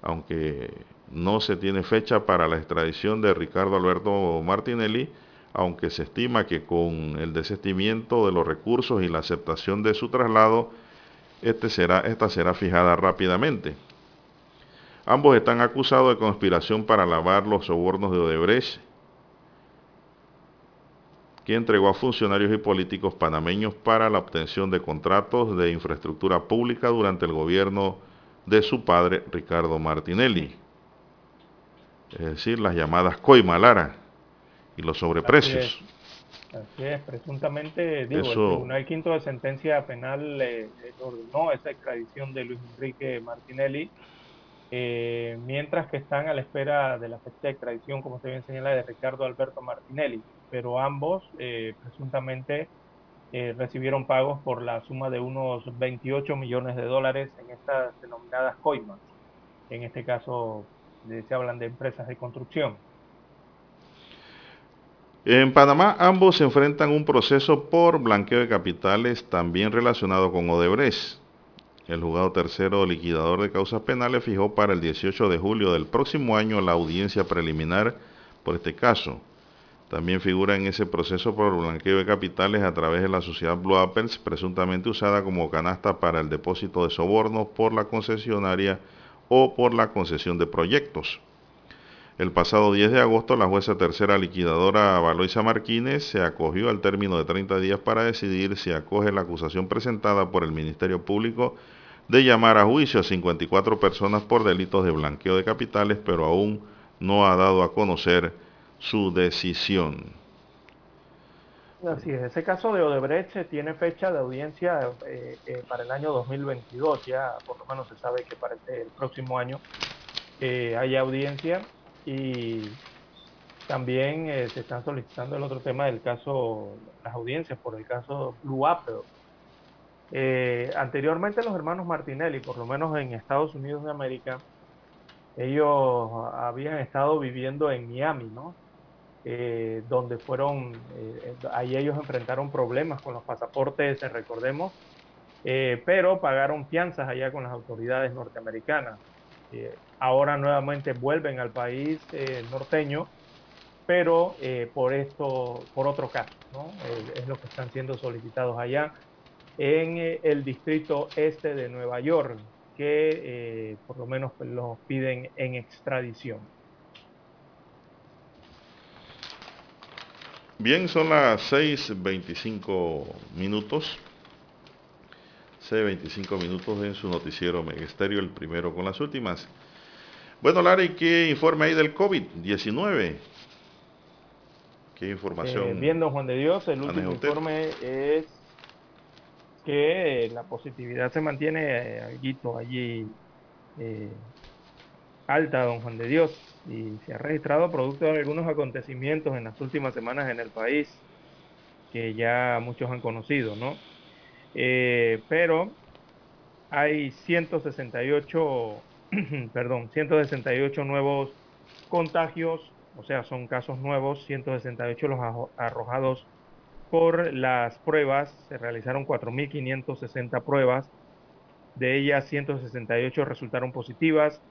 aunque no se tiene fecha para la extradición de Ricardo Alberto Martinelli, aunque se estima que con el desistimiento de los recursos y la aceptación de su traslado, este será, esta será fijada rápidamente. Ambos están acusados de conspiración para lavar los sobornos de Odebrecht que entregó a funcionarios y políticos panameños para la obtención de contratos de infraestructura pública durante el gobierno de su padre Ricardo Martinelli. Es decir, las llamadas coimalara y los sobreprecios. Así es, presuntamente, digo, el Tribunal Quinto de Sentencia Penal eh, ordenó esa extradición de Luis Enrique Martinelli, eh, mientras que están a la espera de la fecha de extradición, como se bien señala, de Ricardo Alberto Martinelli pero ambos eh, presuntamente eh, recibieron pagos por la suma de unos 28 millones de dólares en estas denominadas coimas. En este caso se hablan de empresas de construcción. En Panamá ambos se enfrentan un proceso por blanqueo de capitales también relacionado con Odebrecht. El juzgado tercero liquidador de causas penales fijó para el 18 de julio del próximo año la audiencia preliminar por este caso. También figura en ese proceso por blanqueo de capitales a través de la sociedad Blue Apples, presuntamente usada como canasta para el depósito de sobornos por la concesionaria o por la concesión de proyectos. El pasado 10 de agosto, la jueza tercera liquidadora Valoisa Martínez se acogió al término de 30 días para decidir si acoge la acusación presentada por el Ministerio Público de llamar a juicio a 54 personas por delitos de blanqueo de capitales, pero aún no ha dado a conocer su decisión. Así es, ese caso de Odebrecht tiene fecha de audiencia eh, eh, para el año 2022, ya por lo menos se sabe que para el próximo año eh, hay audiencia y también se están solicitando el otro tema del caso, las audiencias por el caso Blue Apple. anteriormente los hermanos Martinelli, por lo menos en Estados Unidos de América, ellos habían estado viviendo en Miami, ¿no? Eh, donde fueron, eh, ahí ellos enfrentaron problemas con los pasaportes, recordemos, eh, pero pagaron fianzas allá con las autoridades norteamericanas. ahora nuevamente vuelven al país norteño, pero por esto, por otro caso, es lo que están siendo solicitados allá en el distrito este de Nueva York, que por lo menos los piden en extradición. Bien, son las 6.25 minutos. 6.25 minutos en su noticiero Megesterio, el primero con las últimas. Bueno, Larry, ¿qué informe hay del COVID-19? ¿Qué información? Eh, viendo Juan de Dios, el último informe es que la positividad se mantiene eh, allí eh, alta, don Juan de Dios, y se ha registrado producto de algunos acontecimientos en las últimas semanas en el país que ya muchos han conocido, ¿no? Eh, pero hay 168, perdón, 168 nuevos contagios, o sea, son casos nuevos, 168 los arrojados por las pruebas, se realizaron 4.560 pruebas, de ellas 168 resultaron positivas,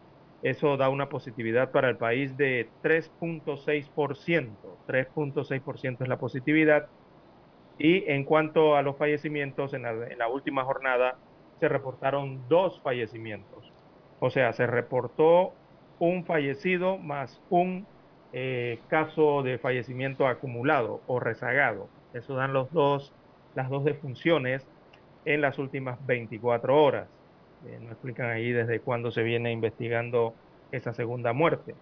eso da una positividad para el país de 3.6%, 3.6% es la positividad, y en cuanto a los fallecimientos, en la, última jornada se reportaron dos fallecimientos, o sea, se reportó un fallecido más un eh, caso de fallecimiento acumulado o rezagado. Eso dan los dos, las dos defunciones en las últimas 24 horas. Eh, no explican ahí desde cuándo se viene investigando esa segunda muerte.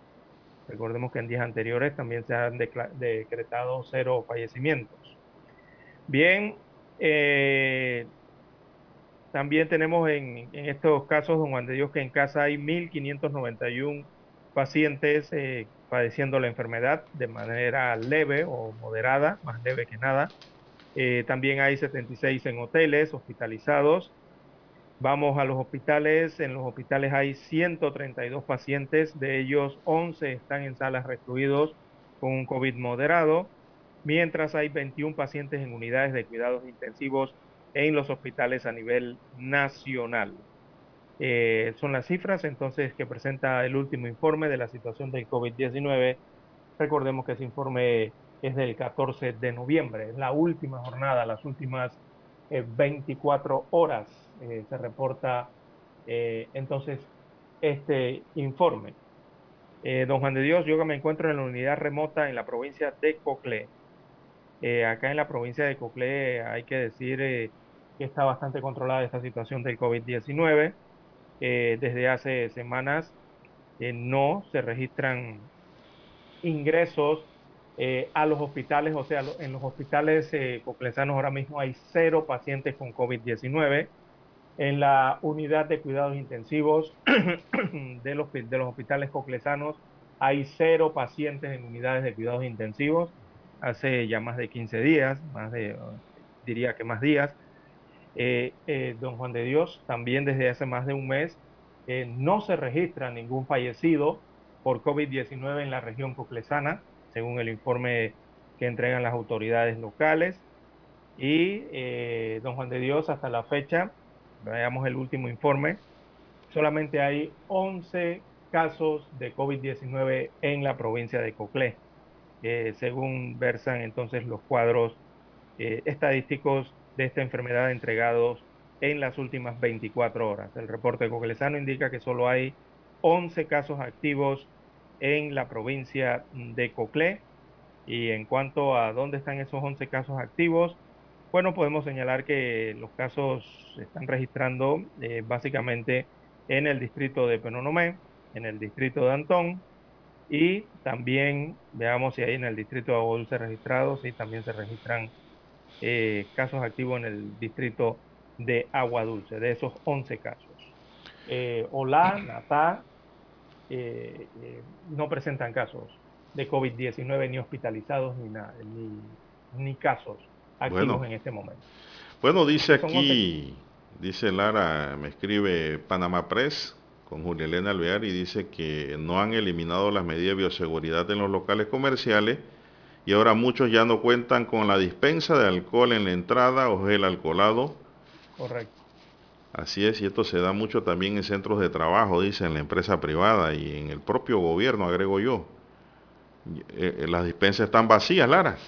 Recordemos que en días anteriores también se han decretado cero fallecimientos. Bien, eh, también tenemos en, estos casos, don Juan de Dios, que en casa hay 1.591 pacientes eh, padeciendo la enfermedad de manera leve o moderada, más leve que nada. También hay 76 en hoteles hospitalizados. Vamos a los hospitales. En los hospitales hay 132 pacientes, de ellos 11 están en salas recluidos con un COVID moderado, mientras hay 21 pacientes en unidades de cuidados intensivos en los hospitales a nivel nacional. Eh, son las cifras entonces que presenta el último informe de la situación del COVID-19. Recordemos que ese informe es del 14 de noviembre, es la última jornada, las últimas 24 eh, horas eh, se reporta entonces este informe. don Juan de Dios, yo me encuentro en la unidad remota en la provincia de Coclé. acá en la provincia de Coclé hay que decir que está bastante controlada esta situación del COVID-19 eh, desde hace semanas eh, no se registran ingresos eh, a los hospitales, o sea, en los hospitales coclesanos ahora mismo hay cero pacientes con COVID-19. En la unidad de cuidados intensivos de los, de los hospitales coclesanos hay cero pacientes en unidades de cuidados intensivos hace ya más de 15 días, más de, diría que más días. Eh, eh, don Juan de Dios, también desde hace más de un mes eh, no se registra ningún fallecido por COVID-19 en la región coclesana, según el informe que entregan las autoridades locales. Y don Juan de Dios, hasta la fecha, veamos el último informe, solamente hay 11 casos de COVID-19 en la provincia de Coclé, según versan entonces los cuadros estadísticos de esta enfermedad entregados en las últimas 24 horas. El reporte coclesano indica que solo hay 11 casos activos en la provincia de Coclé. Y en cuanto a dónde están esos 11 casos activos, bueno, podemos señalar que los casos se están registrando eh, básicamente en el distrito de Penonomé, en el distrito de Antón y también veamos si hay en el distrito de Agua Dulce registrados y también se registran eh, casos activos en el distrito de Agua Dulce, de esos 11 casos. Eh, Olá, Natá, eh, eh, no presentan casos de COVID-19 ni hospitalizados ni, nada, ni, casos activos en este momento. Bueno, dice aquí, dice Lara, me escribe Panamá Press con Julia Elena Alvear y dice que no han eliminado las medidas de bioseguridad en los locales comerciales y ahora muchos ya no cuentan con la dispensa de alcohol en la entrada o gel alcoholado. Correcto. Así es, y esto se da mucho también en centros de trabajo, dice, en la empresa privada y en el propio gobierno, agrego yo. Eh, eh, las dispensas están vacías, Lara.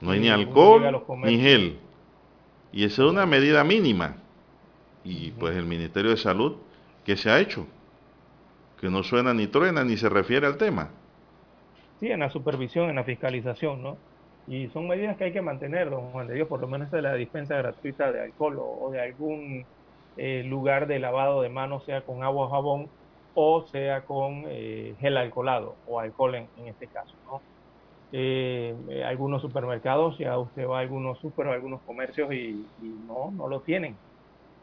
No hay ni alcohol ni gel. Y esa es una medida mínima. Y pues el Ministerio de Salud, ¿qué se ha hecho? Que no suena ni truena ni se refiere al tema sí, en la supervisión, en la fiscalización, ¿no? Y son medidas que hay que mantener, don Juan de Dios, por lo menos de la dispensa gratuita de alcohol o, de algún eh, lugar de lavado de manos, sea con agua o jabón o sea con eh, gel alcoholado o alcohol en, este caso, ¿no? Eh, algunos supermercados, ya usted va a algunos super, algunos comercios y, no, no lo tienen.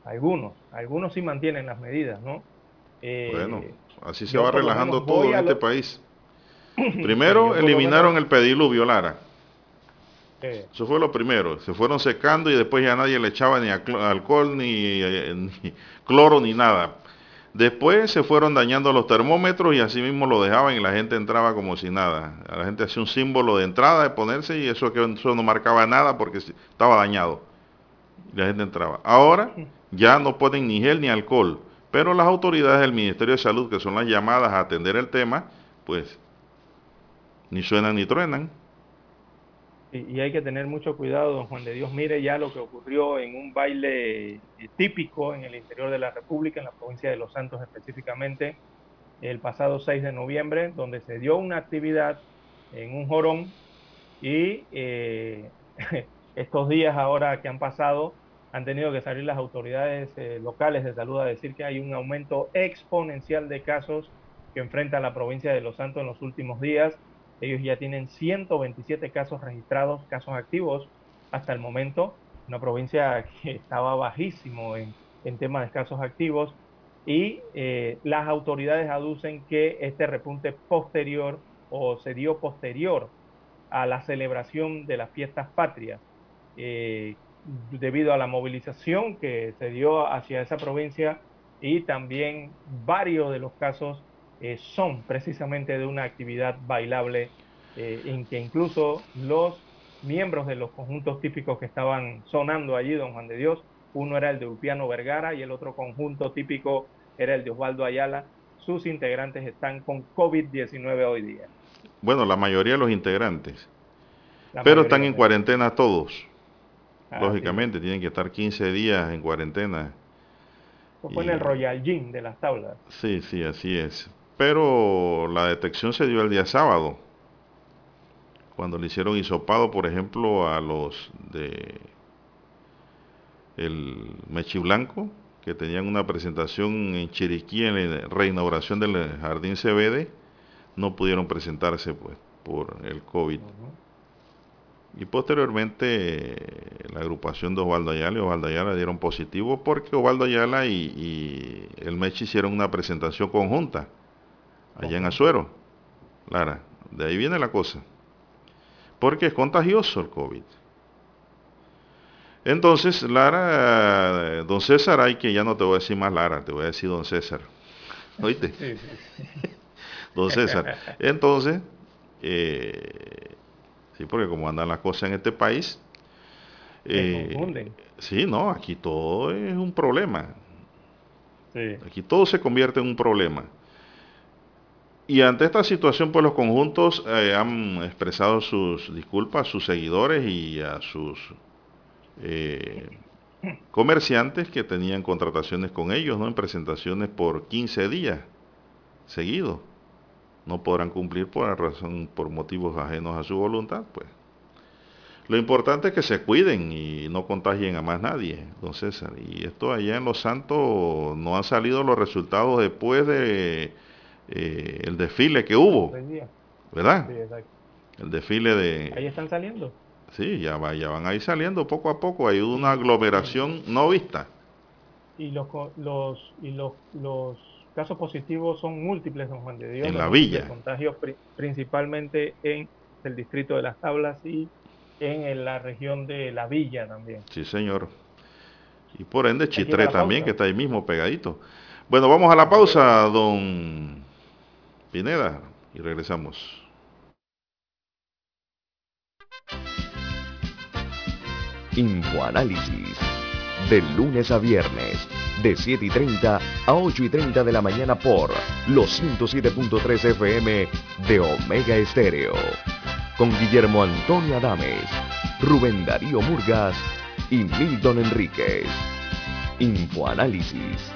Algunos, algunos sí mantienen las medidas, ¿no? Eh, bueno, así se va relajando todo en este país. Primero eliminaron el pediluvio, Lara. Eso fue lo primero. Se fueron secando y después ya nadie le echaba ni alcohol, ni, eh, ni cloro, ni nada. Después se fueron dañando los termómetros y así mismo lo dejaban y la gente entraba como si nada. La gente hacía un símbolo de entrada, de ponerse y eso, que eso no marcaba nada porque estaba dañado. Y la gente entraba. Ahora ya no ponen ni gel ni alcohol. Pero las autoridades del Ministerio de Salud, que son las llamadas a atender el tema, pues ni suenan ni truenan y hay que tener mucho cuidado, don Juan de Dios. Mire ya lo que ocurrió en un baile eh, típico en el interior de la República, en la provincia de Los Santos específicamente, el pasado 6 de noviembre, donde se dio una actividad en un jorón y eh, estos días ahora que han pasado han tenido que salir las autoridades eh, locales de salud a decir que hay un aumento exponencial de casos que enfrenta la provincia de Los Santos en los últimos días ellos ya tienen 127 casos registrados, casos activos. Hasta el momento, una provincia que estaba bajísimo en, en temas de casos activos. Y eh, las autoridades aducen que este repunte posterior o se dio posterior a la celebración de las fiestas patrias, eh, debido a la movilización que se dio hacia esa provincia y también varios de los casos eh, son precisamente de una actividad bailable eh, en que incluso los miembros de los conjuntos típicos que estaban sonando allí, don Juan de Dios, uno era el de Upiano Vergara y el otro conjunto típico era el de Osvaldo Ayala, sus integrantes están con COVID-19 hoy día. Bueno, la mayoría de los integrantes, pero están en cuarentena todos. Ah, Lógicamente, tienen que estar 15 días en cuarentena. fue en el Royal Gym de las tablas. Sí, sí, así es pero la detección se dio el día sábado, cuando le hicieron hisopado, por ejemplo, a los de el Mechi Blanco, que tenían una presentación en Chiriquí en la reinauguración del Jardín CBD, no pudieron presentarse pues por el COVID. Y posteriormente la agrupación de Osvaldo Ayala y Osvaldo Ayala dieron positivo porque Osvaldo Ayala y, y el Mechi hicieron una presentación conjunta allá en Azuero. Lara, de ahí viene la cosa. Porque es contagioso el COVID. Entonces, Lara, don César, hay que ya no te voy a decir más Lara, te voy a decir don César. ¿Oíste? don César. Entonces, eh, sí, porque como andan las cosas en este país, eh, sí, no, aquí todo es un problema. Aquí todo se convierte en un problema. Y ante esta situación, pues los conjuntos eh, han expresado sus disculpas a sus seguidores y a sus eh, comerciantes que tenían contrataciones con ellos, ¿no? En presentaciones por 15 días seguidos. No podrán cumplir por razón, por motivos ajenos a su voluntad, pues. Lo importante es que se cuiden y no contagien a más nadie, don César. Y esto allá en Los Santos no han salido los resultados después de eh, el desfile que hubo, ¿verdad? El desfile de... Ahí están saliendo. Sí, ya, va, ya van ahí saliendo poco a poco, hay una aglomeración no vista. Y los, los, y los, los casos positivos son múltiples, don Juan de Dios. En la villa. Contagios principalmente en el distrito de Las Tablas y en la región de La Villa también. Sí, señor. Y por ende Chitré también, que está ahí mismo pegadito. Bueno, vamos a la pausa, don Pineda y regresamos. Infoanálisis. De lunes a viernes, de 7 y 30 a 8 y 30 de la mañana por los 107.3 FM de Omega Estéreo. Con Guillermo Antonio Adames, Rubén Darío Murgas y Milton Enríquez. Infoanálisis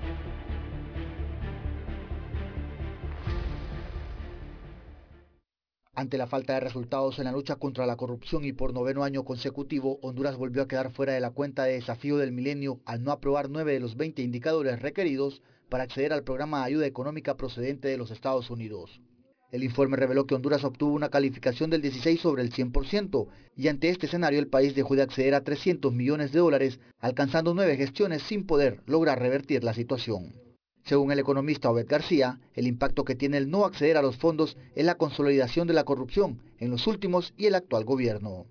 Ante la falta de resultados en la lucha contra la corrupción y por noveno año consecutivo, Honduras volvió a quedar fuera de la cuenta de desafío del milenio al no aprobar nueve de los 20 indicadores requeridos para acceder al programa de ayuda económica procedente de los Estados Unidos. El informe reveló que Honduras obtuvo una calificación del 16 sobre el 100% y ante este escenario el país dejó de acceder a 300 millones de dólares, alcanzando nueve gestiones sin poder lograr revertir la situación. Según el economista Obed García, el impacto que tiene el no acceder a los fondos es la consolidación de la corrupción en los últimos y el actual gobierno.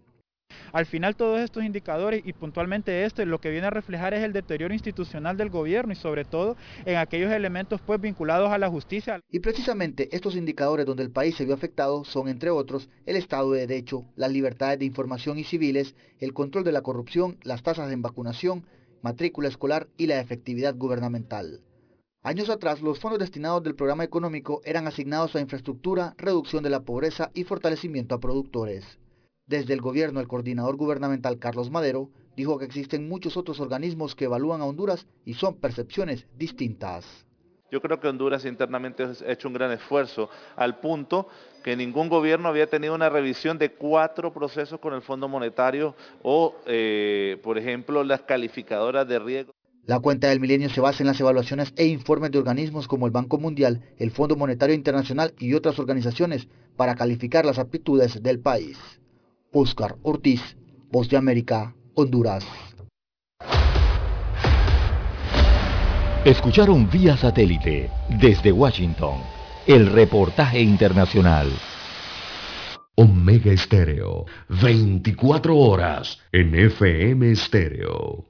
Al final todos estos indicadores y puntualmente este lo que viene a reflejar es el deterioro institucional del gobierno y sobre todo en aquellos elementos pues vinculados a la justicia. Y precisamente estos indicadores donde el país se vio afectado son entre otros el Estado de Derecho, las libertades de información y civiles, el control de la corrupción, las tasas de vacunación, matrícula escolar y la efectividad gubernamental. Años atrás, los fondos destinados del programa económico eran asignados a infraestructura, reducción de la pobreza y fortalecimiento a productores. Desde el gobierno, el coordinador gubernamental Carlos Madero dijo que existen muchos otros organismos que evalúan a Honduras y son percepciones distintas. Yo creo que Honduras internamente ha hecho un gran esfuerzo al punto que ningún gobierno había tenido una revisión de cuatro procesos con el Fondo Monetario o, eh, por ejemplo, las calificadoras de riesgo. La cuenta del milenio se basa en las evaluaciones e informes de organismos como el Banco Mundial, el Fondo Monetario Internacional y otras organizaciones para calificar las aptitudes del país. Oscar Ortiz, Voz de América, Honduras. Escucharon vía satélite desde Washington el reportaje internacional. Omega Estéreo, 24 horas en FM Estéreo.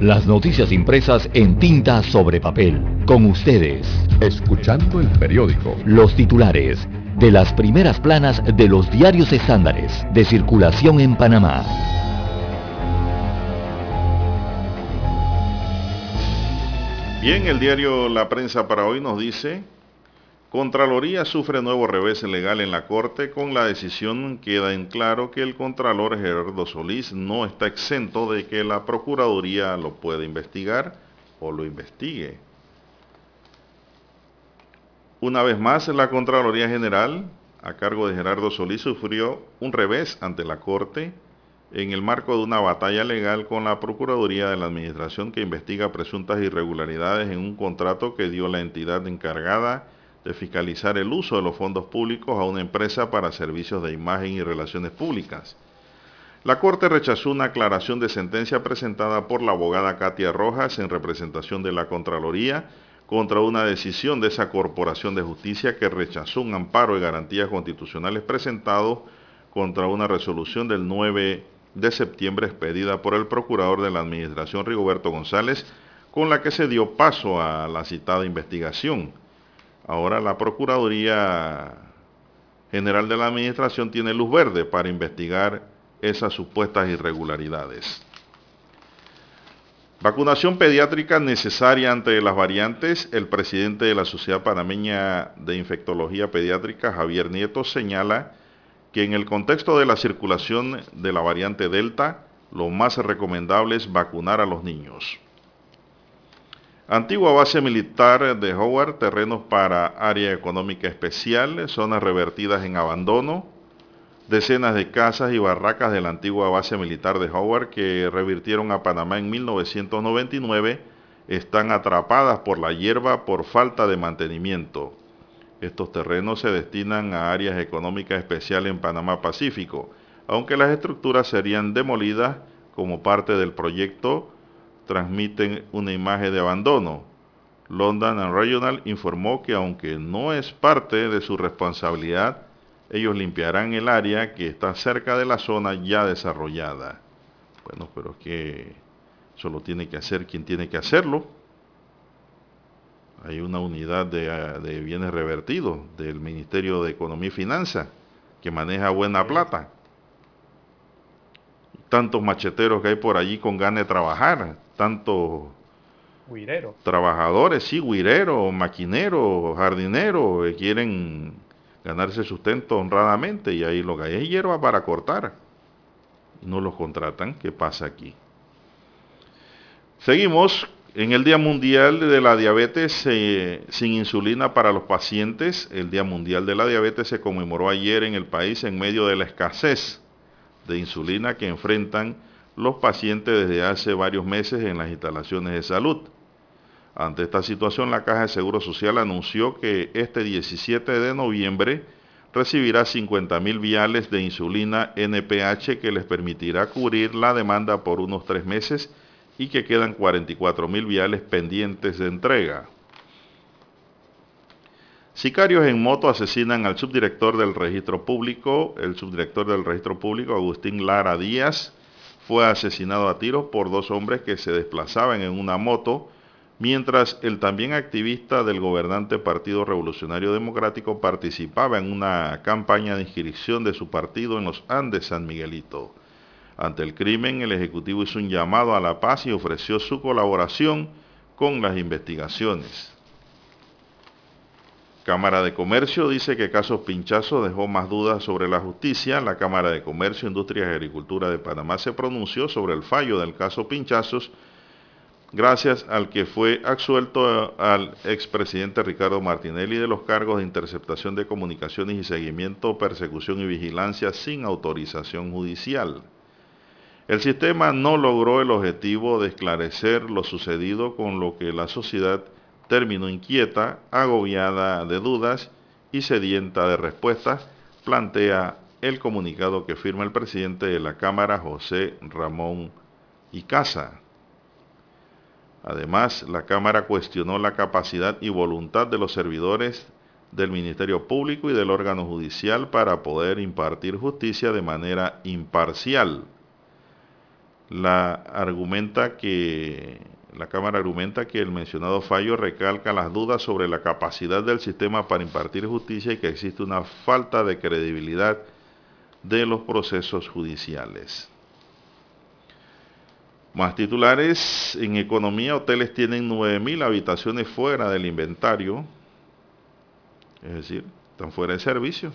Las noticias impresas en tinta sobre papel. Con ustedes. Escuchando el periódico. Los titulares de las primeras planas de los diarios estándares de circulación en Panamá. Bien, el diario La Prensa para hoy nos dice, Contraloría sufre nuevo revés legal en la Corte. Con la decisión queda en claro que el Contralor Gerardo Solís no está exento de que la Procuraduría lo pueda investigar o lo investigue. Una vez más, la Contraloría General, a cargo de Gerardo Solís, sufrió un revés ante la Corte en el marco de una batalla legal con la Procuraduría de la Administración que investiga presuntas irregularidades en un contrato que dio la entidad encargada fiscalizar el uso de los fondos públicos a una empresa para servicios de imagen y relaciones públicas. La Corte rechazó una aclaración de sentencia presentada por la abogada Katia Rojas en representación de la Contraloría contra una decisión de esa Corporación de Justicia que rechazó un amparo de garantías constitucionales presentado contra una resolución del 9 de septiembre expedida por el procurador de la Administración Rigoberto González con la que se dio paso a la citada investigación. Ahora la Procuraduría General de la Administración tiene luz verde para investigar esas supuestas irregularidades. Vacunación pediátrica necesaria ante las variantes. El presidente de la Sociedad Panameña de Infectología Pediátrica, Javier Nieto, señala que en el contexto de la circulación de la variante Delta, lo más recomendable es vacunar a los niños. Antigua base militar de Howard, terrenos para área económica especial, zonas revertidas en abandono, decenas de casas y barracas de la antigua base militar de Howard que revirtieron a Panamá en 1999 están atrapadas por la hierba por falta de mantenimiento. Estos terrenos se destinan a áreas económicas especiales en Panamá Pacífico, aunque las estructuras serían demolidas como parte del proyecto transmiten una imagen de abandono. London and Regional informó que aunque no es parte de su responsabilidad, ellos limpiarán el área que está cerca de la zona ya desarrollada. Bueno, pero es que eso lo tiene que hacer quien tiene que hacerlo. Hay una unidad de, bienes revertidos del Ministerio de Economía y Finanzas que maneja buena plata. Tantos macheteros que hay por allí con ganas de trabajar, tantos trabajadores, sí, guireros, maquineros, jardineros, que quieren ganarse sustento honradamente y ahí lo que hay es hierba para cortar. No los contratan. ¿Qué pasa aquí? Seguimos en el Día Mundial de la Diabetes eh, sin insulina para los pacientes. El Día Mundial de la Diabetes se conmemoró ayer en el país en medio de la escasez de insulina que enfrentan los pacientes desde hace varios meses en las instalaciones de salud. Ante esta situación, la Caja de Seguro Social anunció que este 17 de noviembre recibirá 50.000 viales de insulina NPH que les permitirá cubrir la demanda por unos tres meses y que quedan 44.000 viales pendientes de entrega. Sicarios en moto asesinan al subdirector del registro público. El subdirector del registro público, Agustín Lara Díaz, fue asesinado a tiros por dos hombres que se desplazaban en una moto mientras el también activista del gobernante Partido Revolucionario Democrático participaba en una campaña de inscripción de su partido en los Andes San Miguelito. Ante el crimen, el Ejecutivo hizo un llamado a la paz y ofreció su colaboración con las investigaciones. Cámara de Comercio dice que caso Pinchazo dejó más dudas sobre la justicia. La Cámara de Comercio, Industria y Agricultura de Panamá se pronunció sobre el fallo del caso Pinchazos gracias al que fue absuelto al expresidente Ricardo Martinelli de los cargos de interceptación de comunicaciones y seguimiento, persecución y vigilancia sin autorización judicial. El sistema no logró el objetivo de esclarecer lo sucedido con lo que la sociedad terminó inquieta, agobiada de dudas y sedienta de respuestas, plantea el comunicado que firma el presidente de la Cámara, José Ramón Icaza. Además, la Cámara cuestionó la capacidad y voluntad de los servidores del Ministerio Público y del órgano judicial para poder impartir justicia de manera imparcial. La, argumenta que, la Cámara argumenta que el mencionado fallo recalca las dudas sobre la capacidad del sistema para impartir justicia y que existe una falta de credibilidad de los procesos judiciales. Más titulares, en economía hoteles tienen 9.000 habitaciones fuera del inventario, es decir, están fuera de servicio.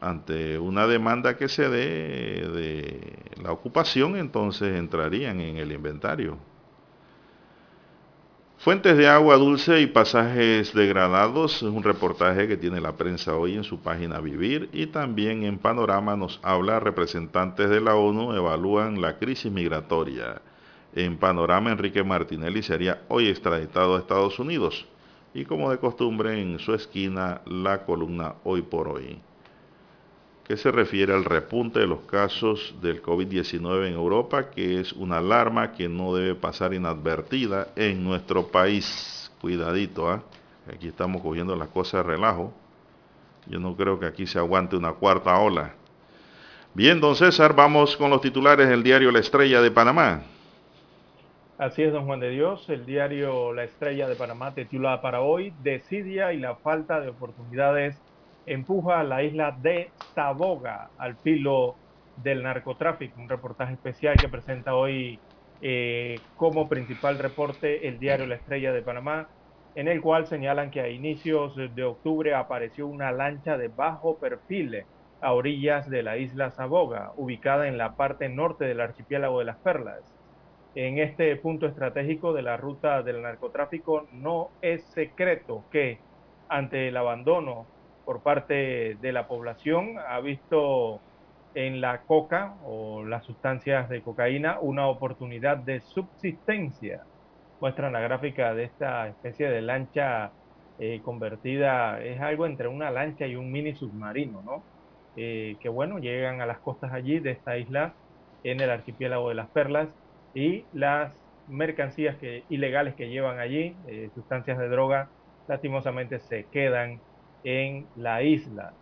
Ante una demanda que se dé de la ocupación, entonces entrarían en el inventario. Fuentes de agua dulce y pasajes degradados es un reportaje que tiene la prensa hoy en su página Vivir y también en Panorama nos habla representantes de la ONU evalúan la crisis migratoria. En Panorama Enrique Martinelli sería hoy extraditado a Estados Unidos y como de costumbre en su esquina la columna Hoy por Hoy que se refiere al repunte de los casos del COVID-19 en Europa, que es una alarma que no debe pasar inadvertida en nuestro país. Cuidadito, ¿ah? aquí estamos cogiendo las cosas de relajo. Yo no creo que aquí se aguante una cuarta ola. Bien, don César, vamos con los titulares del diario La Estrella de Panamá. Así es, don Juan de Dios. El diario La Estrella de Panamá titula para hoy Desidia y la falta de oportunidades empuja a la isla de Saboga al filo del narcotráfico. Un reportaje especial que presenta hoy eh, como principal reporte el diario La Estrella de Panamá, en el cual señalan que a inicios de octubre apareció una lancha de bajo perfil a orillas de la isla Saboga, ubicada en la parte norte del archipiélago de las Perlas. En este punto estratégico de la ruta del narcotráfico no es secreto que ante el abandono por parte de la población ha visto en la coca o las sustancias de cocaína una oportunidad de subsistencia. Muestran la gráfica de esta especie de lancha eh, convertida, es algo entre una lancha y un mini submarino, ¿no? Eh, que bueno, llegan a las costas allí de esta isla en el archipiélago de las Perlas y las mercancías que, ilegales que llevan allí, eh, sustancias de droga, lastimosamente se quedan en la isla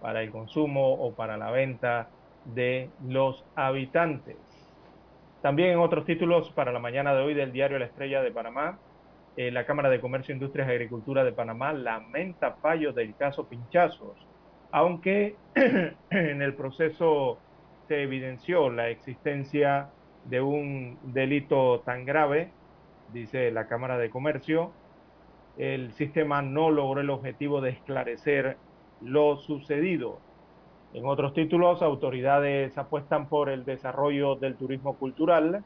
para el consumo o para la venta de los habitantes. También en otros títulos para la mañana de hoy del diario La Estrella de Panamá, eh, la Cámara de Comercio, Industrias y Agricultura de Panamá lamenta fallo del caso Pinchazos, aunque en el proceso se evidenció la existencia de un delito tan grave, dice la Cámara de Comercio, el sistema no logró el objetivo de esclarecer lo sucedido. En otros títulos, autoridades apuestan por el desarrollo del turismo cultural,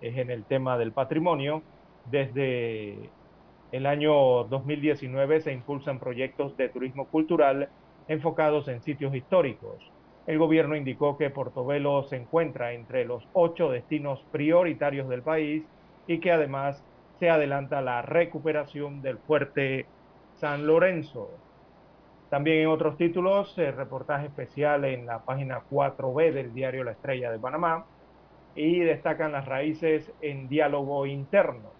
es en el tema del patrimonio. Desde el año 2019 se impulsan proyectos de turismo cultural enfocados en sitios históricos. El gobierno indicó que Portobelo se encuentra entre los ocho destinos prioritarios del país y que además se adelanta la recuperación del fuerte San Lorenzo. También en otros títulos, el reportaje especial en la página 4B del diario La Estrella de Panamá y destacan las raíces en diálogo interno.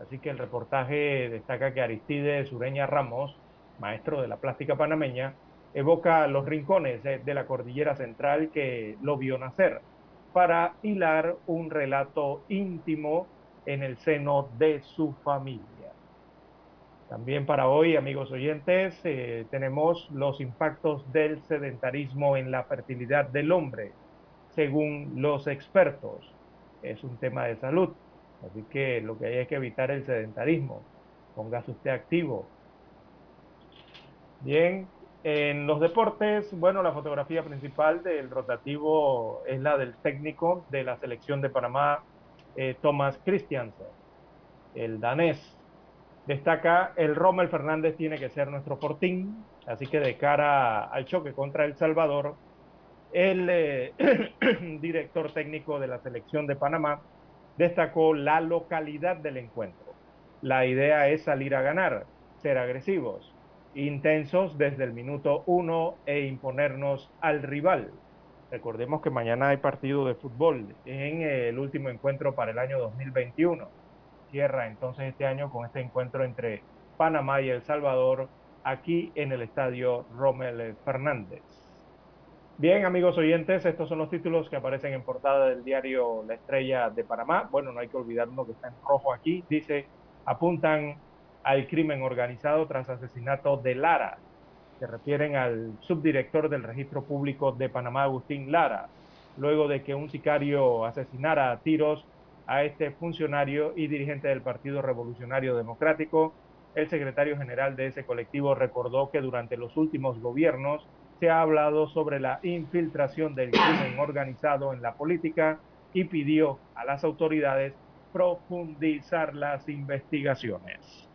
Así que el reportaje destaca que Aristides Ureña Ramos, maestro de la plástica panameña, evoca los rincones de la cordillera central que lo vio nacer para hilar un relato íntimo en el seno de su familia. También para hoy, amigos oyentes, eh, tenemos los impactos del sedentarismo en la fertilidad del hombre, según los expertos. Es un tema de salud, así que lo que hay es que evitar el sedentarismo. Póngase usted activo. Bien, en los deportes, bueno, la fotografía principal del rotativo es la del técnico de la selección de Panamá, eh, Thomas Christiansen, el danés Destaca el Rommel Fernández tiene que ser nuestro fortín, así que de cara al choque contra El Salvador, el eh, director técnico de la selección de Panamá destacó la localidad del encuentro. La idea es salir a ganar, ser agresivos, intensos desde el minuto uno e imponernos al rival. Recordemos que mañana hay partido de fútbol en el último encuentro para el año 2021 cierra entonces este año con este encuentro entre Panamá y El Salvador aquí en el estadio Rommel Fernández. Bien, amigos oyentes, estos son los títulos que aparecen en portada del diario La Estrella de Panamá. Bueno, no hay que olvidar uno que está en rojo aquí. Dice, apuntan al crimen organizado tras asesinato de Lara. Se refieren al subdirector del registro público de Panamá, Agustín Lara, luego de que un sicario asesinara a tiros a este funcionario y dirigente del Partido Revolucionario Democrático. El secretario general de ese colectivo recordó que durante los últimos gobiernos se ha hablado sobre la infiltración del crimen organizado en la política y pidió a las autoridades profundizar las investigaciones.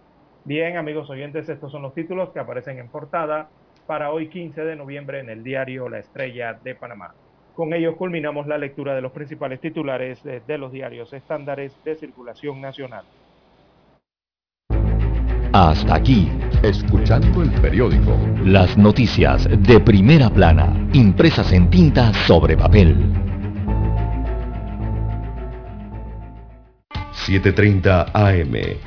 Bien, amigos oyentes, estos son los títulos que aparecen en portada para hoy 15 de noviembre en el diario La Estrella de Panamá. Con ello culminamos la lectura de los principales titulares de, los diarios estándares de circulación nacional. Hasta aquí, escuchando el periódico. Las noticias de primera plana, impresas en tinta sobre papel. 7.30 AM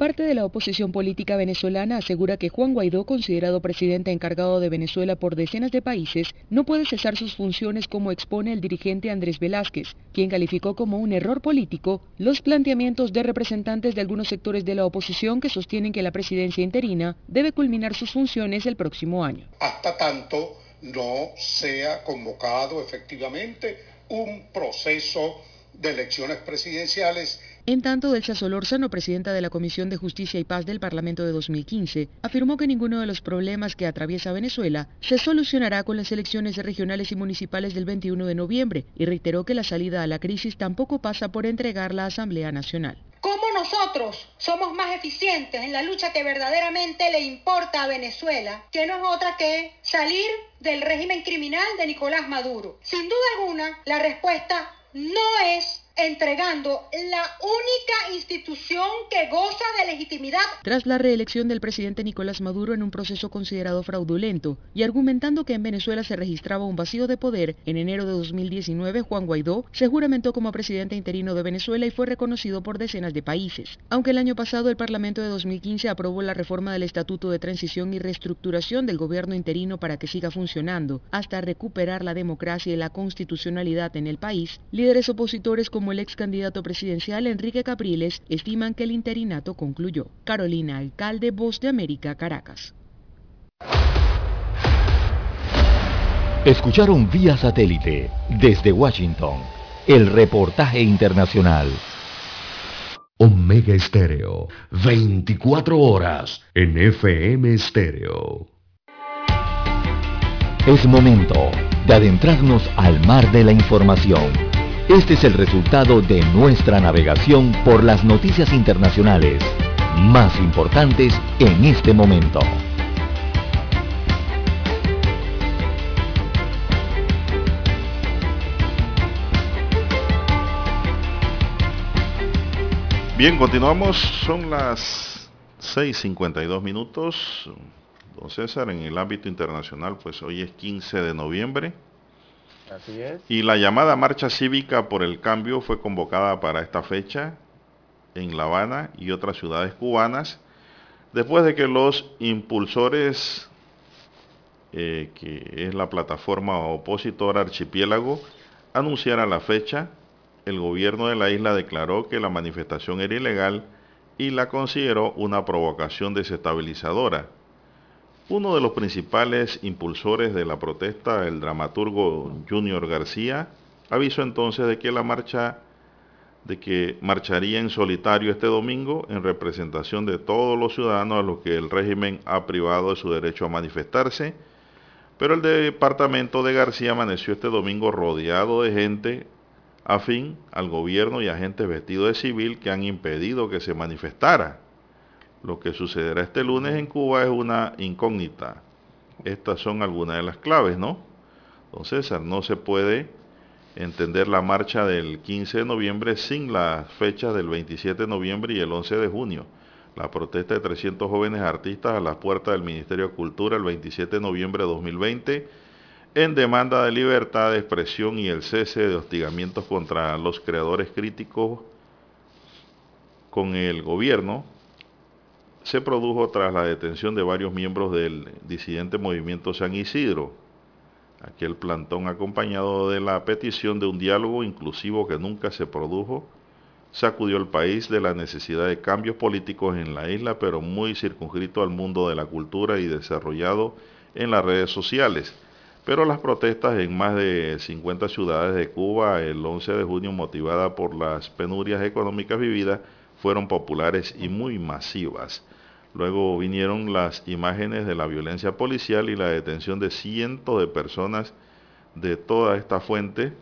Parte de la oposición política venezolana asegura que Juan Guaidó, considerado presidente encargado de Venezuela por decenas de países, no puede cesar sus funciones como expone el dirigente Andrés Velázquez, quien calificó como un error político los planteamientos de representantes de algunos sectores de la oposición que sostienen que la presidencia interina debe culminar sus funciones el próximo año. Hasta tanto no sea convocado efectivamente un proceso de elecciones presidenciales en tanto, Delsa Solórzano, presidenta de la Comisión de Justicia y Paz del Parlamento de 2015, afirmó que ninguno de los problemas que atraviesa Venezuela se solucionará con las elecciones regionales y municipales del 21 de noviembre y reiteró que la salida a la crisis tampoco pasa por entregar la Asamblea Nacional. ¿Cómo nosotros somos más eficientes en la lucha que verdaderamente le importa a Venezuela, que no es otra que salir del régimen criminal de Nicolás Maduro? Sin duda alguna, la respuesta no es entregando la única institución que goza de legitimidad. Tras la reelección del presidente Nicolás Maduro en un proceso considerado fraudulento y argumentando que en Venezuela se registraba un vacío de poder, en enero de 2019 Juan Guaidó se juramentó como presidente interino de Venezuela y fue reconocido por decenas de países. Aunque el año pasado el Parlamento de 2015 aprobó la reforma del Estatuto de Transición y Reestructuración del gobierno interino para que siga funcionando hasta recuperar la democracia y la constitucionalidad en el país, líderes opositores como el ex candidato presidencial Enrique Capriles estiman que el interinato concluyó. Carolina Alcalde, Voz de América, Caracas. Escucharon vía satélite desde Washington el reportaje internacional. Omega Estéreo, 24 horas en FM Estéreo. Es momento de adentrarnos al mar de la información. Este es el resultado de nuestra navegación por las noticias internacionales más importantes en este momento. Bien, continuamos. Son las 6.52 minutos. Don César, en el ámbito internacional, pues hoy es 15 de noviembre y la llamada marcha cívica por el cambio fue convocada para esta fecha en La Habana y otras ciudades cubanas, después de que los impulsores, eh, que es la plataforma opositora Archipiélago, anunciaran la fecha, el gobierno de la isla declaró que la manifestación era ilegal y la consideró una provocación desestabilizadora uno de los principales impulsores de la protesta, el dramaturgo Junior García, avisó entonces de que la marcha de que marcharía en solitario este domingo en representación de todos los ciudadanos a los que el régimen ha privado de su derecho a manifestarse, pero el departamento de García amaneció este domingo rodeado de gente afín al gobierno y agentes vestidos de civil que han impedido que se manifestara. Lo que sucederá este lunes en Cuba es una incógnita. Estas son algunas de las claves, ¿no? Don César, no se puede entender la marcha del 15 de noviembre sin las fechas del 27 de noviembre y el 11 de junio. La protesta de 300 jóvenes artistas a las puertas del Ministerio de Cultura el 27 de noviembre de 2020 en demanda de libertad de expresión y el cese de hostigamientos contra los creadores críticos con el gobierno se produjo tras la detención de varios miembros del disidente movimiento San Isidro. Aquel plantón acompañado de la petición de un diálogo inclusivo que nunca se produjo, sacudió el país de la necesidad de cambios políticos en la isla, pero muy circunscrito al mundo de la cultura y desarrollado en las redes sociales. Pero las protestas en más de 50 ciudades de Cuba el 11 de junio, motivada por las penurias económicas vividas, fueron populares y muy masivas. Luego vinieron las imágenes de la violencia policial y la detención de cientos de personas de toda esta fuente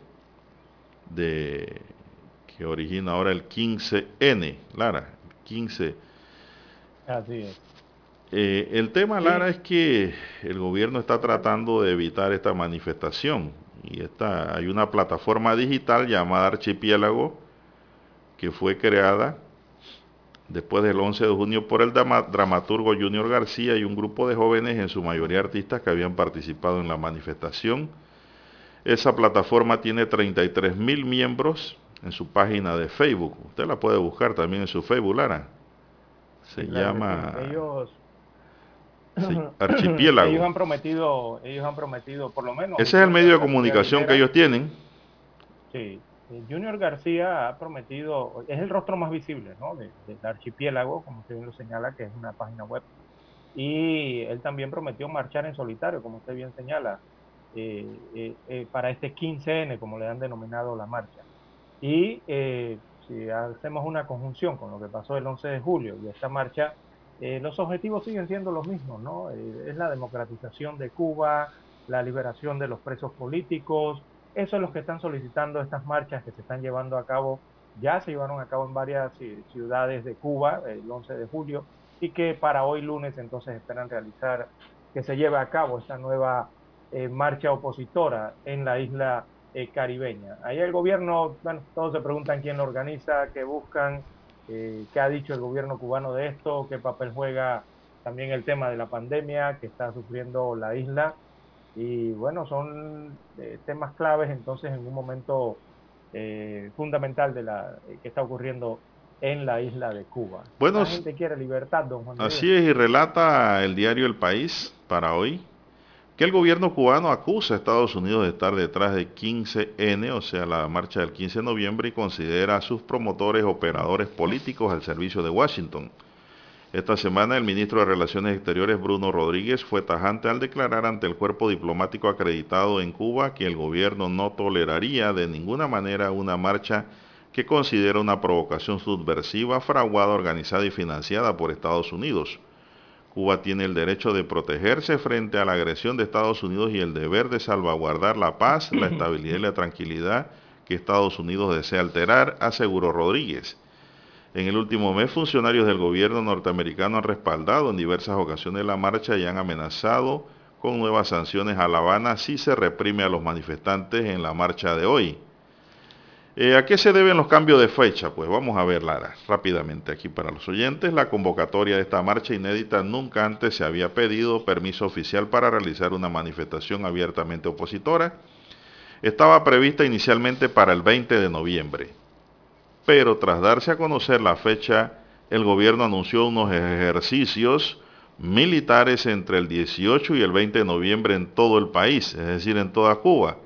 de, que origina ahora el 15N, Lara, 15. Así es. Eh, el tema, Lara, es que el gobierno está tratando de evitar esta manifestación y está, hay una plataforma digital llamada Archipiélago que fue creada después del 11 de junio por el dramaturgo Junior García y un grupo de jóvenes, en su mayoría artistas, que habían participado en la manifestación. Esa plataforma tiene 33 mil miembros en su página de Facebook. Usted la puede buscar también en su Facebook, Lara. Se llama... Ellos... archipiélago. Ellos han prometido, ellos han prometido, por lo menos... Ese es el medio de comunicación que ellos tienen. Sí, Junior García ha prometido, es el rostro más visible del archipiélago, como usted bien lo señala, que es una página web. Y él también prometió marchar en solitario, como usted bien señala, eh, eh, eh, para este 15N, como le han denominado la marcha. Y si hacemos una conjunción con lo que pasó el 11 de julio y esta marcha, los objetivos siguen siendo los mismos, ¿no? es la democratización de Cuba, la liberación de los presos políticos, eso es lo que están solicitando estas marchas que se están llevando a cabo, ya se llevaron a cabo en varias ciudades de Cuba el 11 de julio y que para hoy lunes entonces esperan realizar que se lleve a cabo esta nueva eh, marcha opositora en la isla eh, caribeña. Ahí el gobierno, bueno, todos se preguntan quién lo organiza, qué buscan, eh, qué ha dicho el gobierno cubano de esto, qué papel juega también el tema de la pandemia que está sufriendo la isla. Y bueno, son temas claves entonces en un momento fundamental de la que está ocurriendo en la isla de Cuba. Bueno, la gente quiere libertad, don Juan. Así es, y relata el diario El País para hoy que el gobierno cubano acusa a Estados Unidos de estar detrás de 15N, o sea, la marcha del 15 de noviembre, y considera a sus promotores operadores políticos al servicio de Washington. Esta semana el ministro de Relaciones Exteriores Bruno Rodríguez fue tajante al declarar ante el cuerpo diplomático acreditado en Cuba que el gobierno no toleraría de ninguna manera una marcha que considera una provocación subversiva, fraguada, organizada y financiada por Estados Unidos. Cuba tiene el derecho de protegerse frente a la agresión de Estados Unidos y el deber de salvaguardar la paz, la estabilidad y la tranquilidad que Estados Unidos desea alterar, aseguró Rodríguez. En el último mes, funcionarios del gobierno norteamericano han respaldado en diversas ocasiones la marcha y han amenazado con nuevas sanciones a La Habana si se reprime a los manifestantes en la marcha de hoy. Eh, ¿A qué se deben los cambios de fecha? Pues vamos a verla rápidamente aquí para los oyentes. La convocatoria de esta marcha inédita nunca antes se había pedido permiso oficial para realizar una manifestación abiertamente opositora. Estaba prevista inicialmente para el 20 de noviembre, pero tras darse a conocer la fecha, el gobierno anunció unos ejercicios militares entre el 18 y el 20 de noviembre en todo el país, es decir, en toda Cuba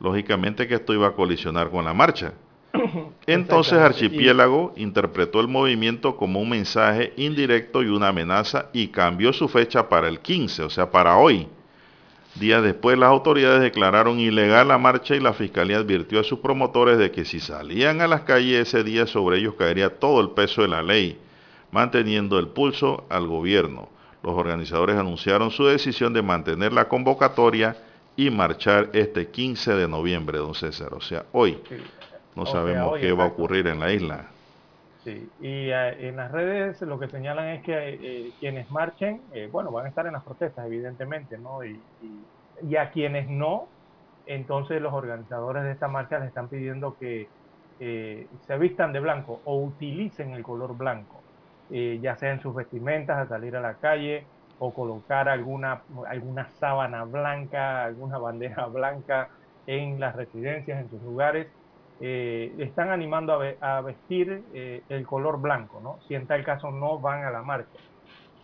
lógicamente que esto iba a colisionar con la marcha. Entonces Archipiélago interpretó el movimiento como un mensaje indirecto y una amenaza y cambió su fecha para el 15, o sea, para hoy. Días después las autoridades declararon ilegal la marcha y la fiscalía advirtió a sus promotores de que si salían a las calles ese día sobre ellos caería todo el peso de la ley, manteniendo el pulso al gobierno. Los organizadores anunciaron su decisión de mantener la convocatoria y marchar este 15 de noviembre, don César. O sea, hoy no sabemos qué va a ocurrir en la isla. Sí, y eh, en las redes lo que señalan es que eh, quienes marchen, eh, bueno, van a estar en las protestas, evidentemente, ¿no? Y, y, a quienes no, entonces los organizadores de esta marcha les están pidiendo que se vistan de blanco o utilicen el color blanco, ya sea en sus vestimentas al salir a la calle, o colocar alguna, alguna sábana blanca, alguna bandera blanca en las residencias, en sus lugares, eh, están animando a, vestir eh, el color blanco, ¿no? Si en tal caso no van a la marcha.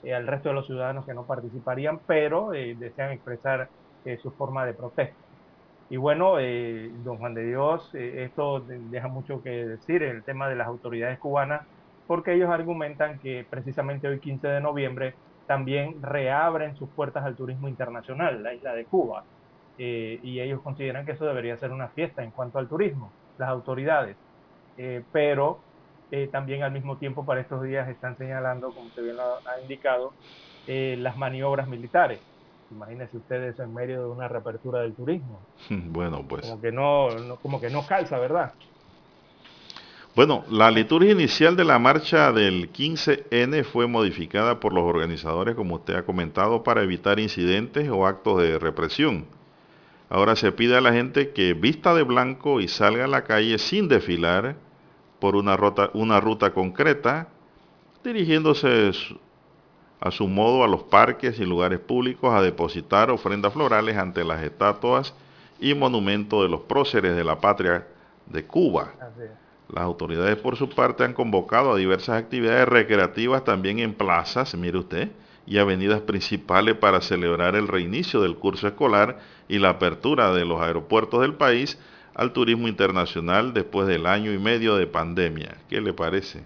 Eh, al resto de los ciudadanos que no participarían, pero desean expresar su forma de protesta. Y bueno, don Juan de Dios, esto deja mucho que decir el tema de las autoridades cubanas, porque ellos argumentan que precisamente hoy 15 de noviembre también reabren sus puertas al turismo internacional, la isla de Cuba. Eh, y ellos consideran que eso debería ser una fiesta en cuanto al turismo, las autoridades. Eh, pero eh, también al mismo tiempo para estos días están señalando, como usted bien lo ha indicado, las maniobras militares. Imagínense ustedes en medio de una reapertura del turismo. Bueno, pues. Como que no, como que no calza, ¿verdad? Bueno, la liturgia inicial de la marcha del 15N fue modificada por los organizadores, como usted ha comentado, para evitar incidentes o actos de represión. Ahora se pide a la gente que vista de blanco y salga a la calle sin desfilar por una ruta, una ruta concreta, dirigiéndose a su modo a los parques y lugares públicos a depositar ofrendas florales ante las estatuas y monumentos de los próceres de la patria de Cuba. Las autoridades por su parte han convocado a diversas actividades recreativas también en plazas, mire usted, y avenidas principales para celebrar el reinicio del curso escolar y la apertura de los aeropuertos del país al turismo internacional después del año y medio de pandemia. ¿Qué le parece?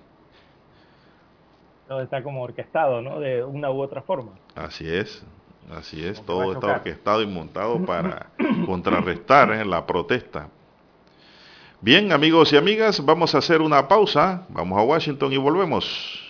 Todo está como orquestado, ¿no? De una u otra forma. Así es, así es, todo está orquestado y montado para contrarrestar ¿eh? la protesta. Bien, amigos y amigas, vamos a hacer una pausa, vamos a Washington y volvemos.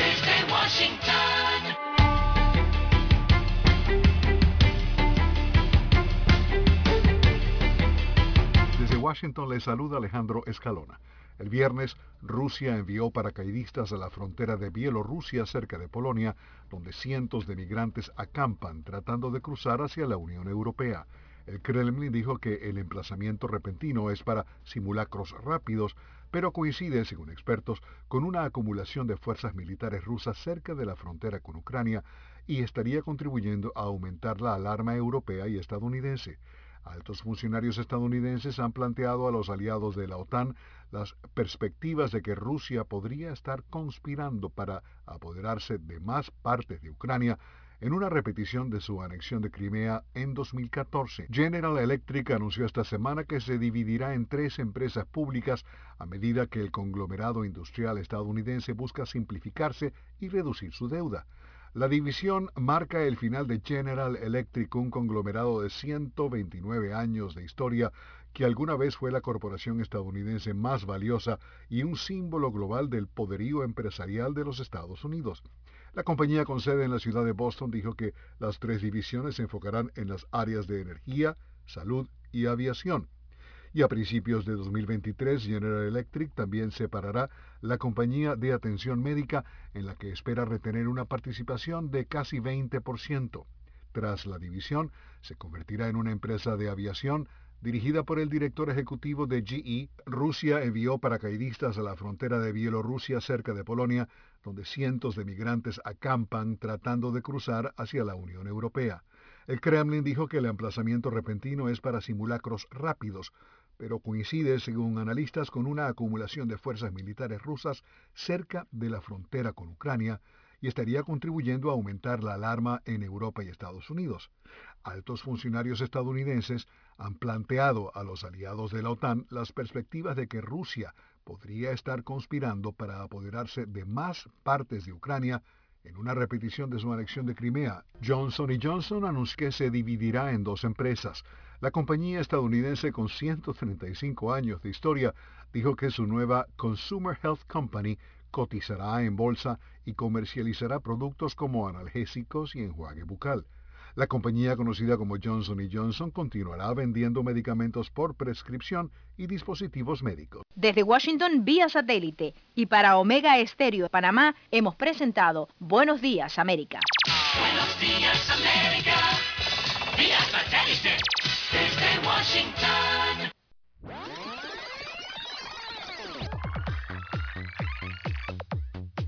desde Washington. Le saluda Alejandro Escalona. El viernes, Rusia envió paracaidistas a la frontera de Bielorrusia cerca de Polonia, donde cientos de migrantes acampan tratando de cruzar hacia la Unión Europea. El Kremlin dijo que el emplazamiento repentino es para simulacros rápidos, pero coincide, según expertos, con una acumulación de fuerzas militares rusas cerca de la frontera con Ucrania y estaría contribuyendo a aumentar la alarma europea y estadounidense. Altos funcionarios estadounidenses han planteado a los aliados de la OTAN las perspectivas de que Rusia podría estar conspirando para apoderarse de más partes de Ucrania en una repetición de su anexión de Crimea en 2014. General Electric anunció esta semana que se dividirá en tres empresas públicas a medida que el conglomerado industrial estadounidense busca simplificarse y reducir su deuda. La división marca el final de General Electric, un conglomerado de 129 años de historia que alguna vez fue la corporación estadounidense más valiosa y un símbolo global del poderío empresarial de los Estados Unidos. La compañía con sede en la ciudad de Boston dijo que las tres divisiones se enfocarán en las áreas de energía, salud y aviación y a principios de 2023 General Electric también separará la compañía de atención médica en la que espera retener una participación de casi 20%. Tras la división, se convertirá en una empresa de aviación dirigida por el director ejecutivo de GE. Rusia envió paracaidistas a la frontera de Bielorrusia cerca de Polonia, donde cientos de migrantes acampan tratando de cruzar hacia la Unión Europea. El Kremlin dijo que el emplazamiento repentino es para simulacros rápidos, pero coincide, según analistas, con una acumulación de fuerzas militares rusas cerca de la frontera con Ucrania y estaría contribuyendo a aumentar la alarma en Europa y Estados Unidos. Altos funcionarios estadounidenses han planteado a los aliados de la OTAN las perspectivas de que Rusia podría estar conspirando para apoderarse de más partes de Ucrania en una repetición de su anexión de Crimea. Johnson Johnson anunció que se dividirá en dos empresas. La compañía estadounidense con 135 años de historia dijo que su nueva Consumer Health Company cotizará en bolsa y comercializará productos como analgésicos y enjuague bucal. La compañía conocida como Johnson Johnson continuará vendiendo medicamentos por prescripción y dispositivos médicos. Desde Washington vía satélite y para Omega Estéreo Panamá hemos presentado Buenos Días América. Buenos días América, vía satélite desde Washington.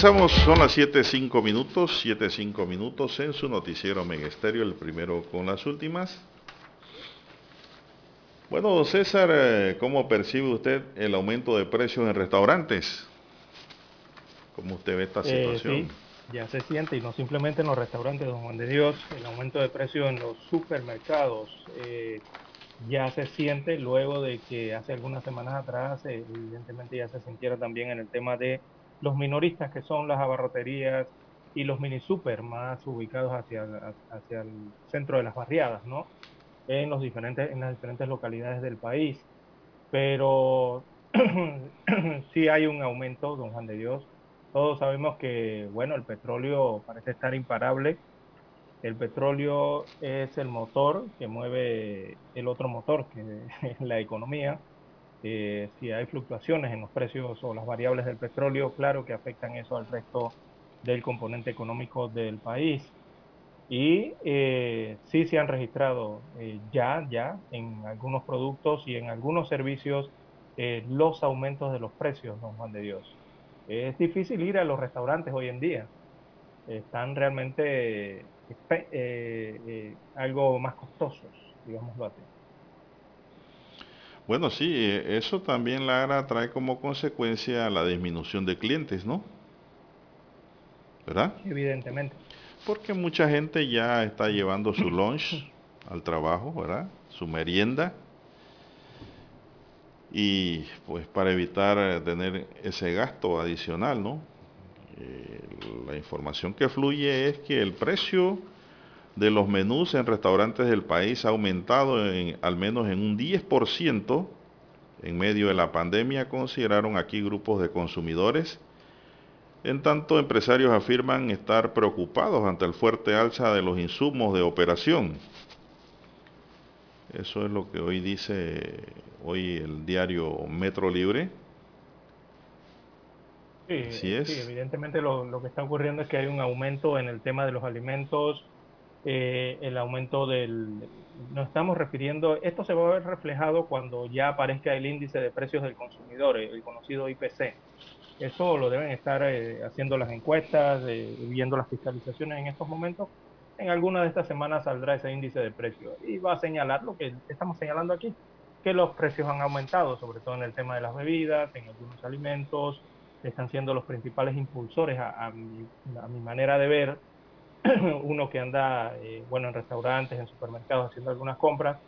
Avanzamos, son las 7.05 minutos, 7.05 minutos en su noticiero Megesterio, el primero con las últimas. Bueno, don César, eh, ¿cómo percibe usted el aumento de precios en restaurantes? ¿Cómo usted ve esta Eh, situación? sí, ya se siente, y no simplemente en los restaurantes, don Juan de Dios, el aumento de precios en los supermercados eh, ya se siente luego de que hace algunas semanas atrás, eh, evidentemente ya se sintiera también en el tema de los minoristas, que son las abarroterías y los mini super más ubicados hacia, hacia el centro de las barriadas, ¿no? En, los diferentes, en las diferentes localidades del país. Pero sí hay un aumento, don Juan de Dios, todos sabemos que, bueno, el petróleo parece estar imparable. El petróleo es el motor que mueve el otro motor, que es la economía. Eh, si hay fluctuaciones en los precios o las variables del petróleo, claro que afectan eso al resto del componente económico del país. Y eh, sí se han registrado eh, ya, ya en algunos productos y en algunos servicios eh, los aumentos de los precios, don Juan de Dios. Es difícil ir a los restaurantes hoy en día. Están realmente eh, algo más costosos, digámoslo así. Bueno, sí, eh, eso también, Lara, trae como consecuencia la disminución de clientes, ¿no? ¿Verdad? Evidentemente. Porque mucha gente ya está llevando su lunch al trabajo, ¿verdad? Su merienda. Y pues para evitar eh, tener ese gasto adicional, ¿no? Eh, la información que fluye es que el precio de los menús en restaurantes del país ha aumentado en, al menos en un 10% en medio de la pandemia, consideraron aquí grupos de consumidores. En tanto, empresarios afirman estar preocupados ante el fuerte alza de los insumos de operación. Eso es lo que hoy dice hoy el diario Metro Libre. Sí, Así es. sí, evidentemente lo, lo que está ocurriendo es que hay un aumento en el tema de los alimentos, eh, el aumento del... Nos estamos refiriendo, esto se va a ver reflejado cuando ya aparezca el índice de precios del consumidor, el conocido IPC. Eso lo deben estar eh, haciendo las encuestas, eh, viendo las fiscalizaciones en estos momentos. En alguna de estas semanas saldrá ese índice de precios y va a señalar lo que estamos señalando aquí, que los precios han aumentado, sobre todo en el tema de las bebidas, en algunos alimentos, están siendo los principales impulsores a, a mi, a mi manera de ver. Uno que anda, eh, bueno, en restaurantes, en supermercados haciendo algunas compras,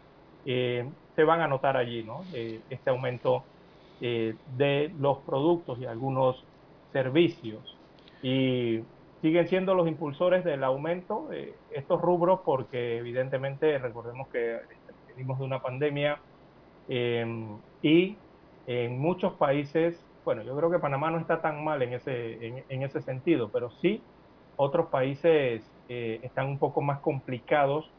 eh, se van a notar allí, ¿no? Eh, este aumento eh, de los productos y algunos servicios. Y siguen siendo los impulsores del aumento estos rubros porque evidentemente recordemos que venimos de una pandemia eh, y en muchos países, bueno, yo creo que Panamá no está tan mal en ese, en ese sentido, pero sí otros países eh, están un poco más complicados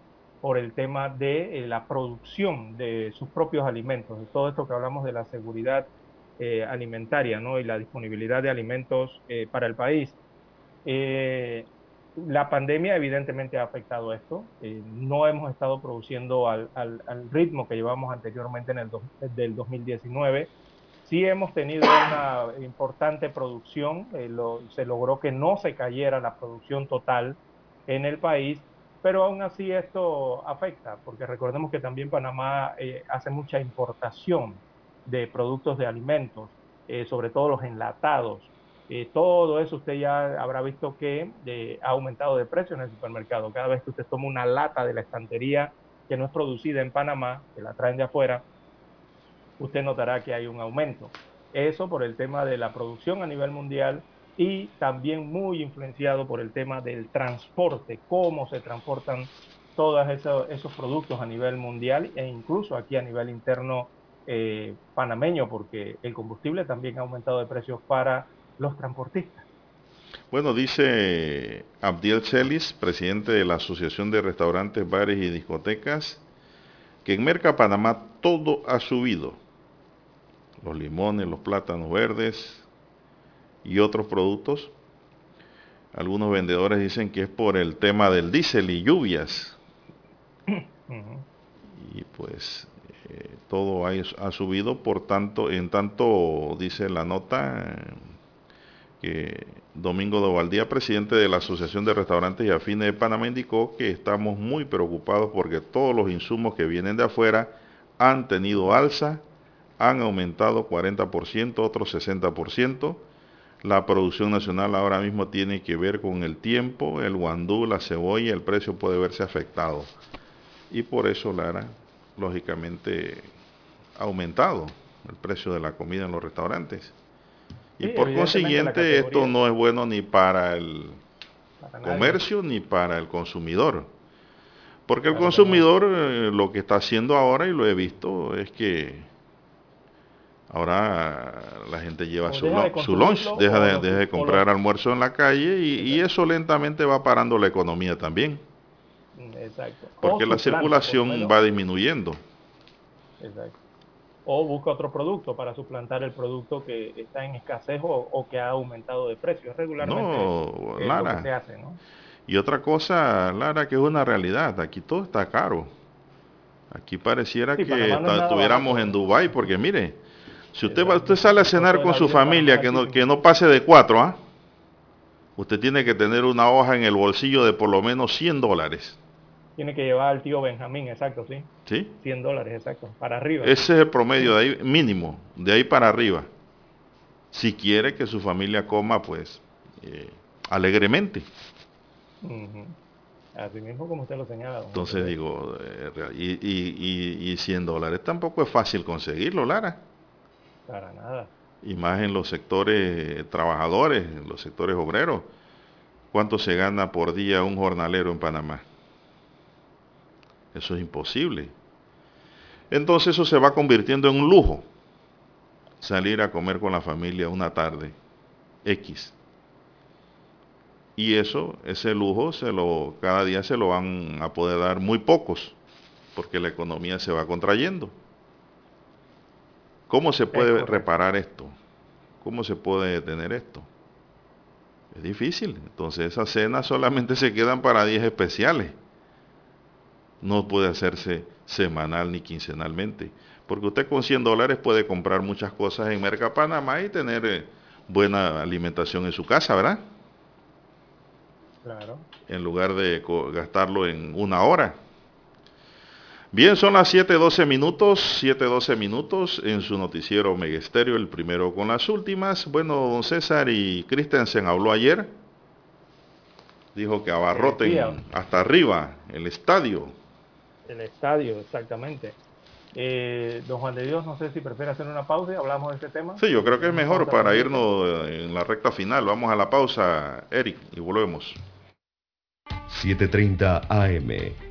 por el tema de eh, la producción de sus propios alimentos, todo esto que hablamos de la seguridad eh, alimentaria y la disponibilidad de alimentos para el país. La pandemia evidentemente ha afectado esto. No hemos estado produciendo al, ritmo que llevamos anteriormente en el do, del 2019. Sí hemos tenido una importante producción. Eh, se logró que no se cayera la producción total en el país, pero aún así esto afecta, porque recordemos que también Panamá eh, hace mucha importación de productos de alimentos, eh, sobre todo los enlatados. Todo eso usted ya habrá visto que ha aumentado de precio en el supermercado. Cada vez que usted toma una lata de la estantería que no es producida en Panamá, que la traen de afuera, usted notará que hay un aumento. Eso por el tema de la producción a nivel mundial y también muy influenciado por el tema del transporte, cómo se transportan todos esos, esos productos a nivel mundial e incluso aquí a nivel interno eh, panameño, porque el combustible también ha aumentado de precios para los transportistas. Bueno, dice Abdiel Celis, presidente de la Asociación de Restaurantes, Bares y Discotecas, que en Merca Panamá todo ha subido. Los limones, los plátanos verdes y otros productos. Algunos vendedores dicen que es por el tema del diésel y lluvias. Y pues eh, todo ha, ha, subido, por tanto, en tanto dice la nota que Domingo de Valdía, presidente de la Asociación de Restaurantes y Afines de Panamá, indicó que estamos muy preocupados porque todos los insumos que vienen de afuera han tenido alza, han aumentado 40%, otros 60%. La producción nacional ahora mismo tiene que ver con el tiempo, el guandú, la cebolla, el precio puede verse afectado. Y por eso, Lara, lógicamente, ha aumentado el precio de la comida en los restaurantes. Y Sí, por consiguiente, esto no es bueno ni para el Para comercio ni para el consumidor. Porque el consumidor eh, lo que está haciendo ahora, y lo he visto, es que ahora la gente lleva O su, deja su lunch, deja de, deja comprar almuerzo en la calle y, y eso lentamente va parando la economía también, Mm, Exacto. porque la por circulación va disminuyendo. Exacto. O busca otro producto para suplantar el producto que está en escasez o, o que ha aumentado de precio. Es regularmente No, eh, lo Lara. que se hace, ¿no? Y otra cosa, Lara, que es una realidad, aquí todo está caro. Aquí pareciera Sí, que no es estuviéramos en Dubái, porque mire, si usted va, usted sale a cenar con su familia, que no, que no pase de cuatro, ¿ah? Usted tiene que tener una hoja en el bolsillo de por lo menos 100 dólares, Tiene que llevar al tío Benjamín, exacto, sí. ¿sí? 100 dólares, exacto. Para arriba. Ese es el promedio de ahí, mínimo, de ahí para arriba. Si quiere que su familia coma, pues, eh, alegremente. Así mismo como usted lo señala. Entonces digo, eh, y, y, y, y 100 dólares tampoco es fácil conseguirlo, Lara. Para nada. Y más en los sectores trabajadores, en los sectores obreros. ¿Cuánto se gana por día un jornalero en Panamá? Eso es imposible. Entonces eso se va convirtiendo en un lujo. Salir a comer con la familia una tarde X. Y eso, ese lujo, se lo, cada día se lo van a poder dar muy pocos, porque la economía se va contrayendo. ¿Cómo se puede reparar esto? ¿Cómo se puede detener esto? Es difícil. Entonces esas cenas solamente se quedan para días especiales. No puede hacerse semanal ni quincenalmente. Porque usted con 100 dólares puede comprar muchas cosas en Merca Panamá y tener eh, buena alimentación en su casa, ¿verdad? Claro. en lugar de gastarlo en una hora. Bien, son las 7.12 minutos, 7.12 minutos en su noticiero Megesterio, el primero con las últimas. Bueno, don César y Christensen habló ayer, dijo que abarroten hasta arriba el estadio. El estadio, exactamente. Eh, don Juan de Dios, no sé si prefiere hacer una pausa y hablamos de este tema. Sí, yo creo que es mejor para irnos eh, en la recta final. Vamos a la pausa, Eric, y volvemos. 7.30 AM.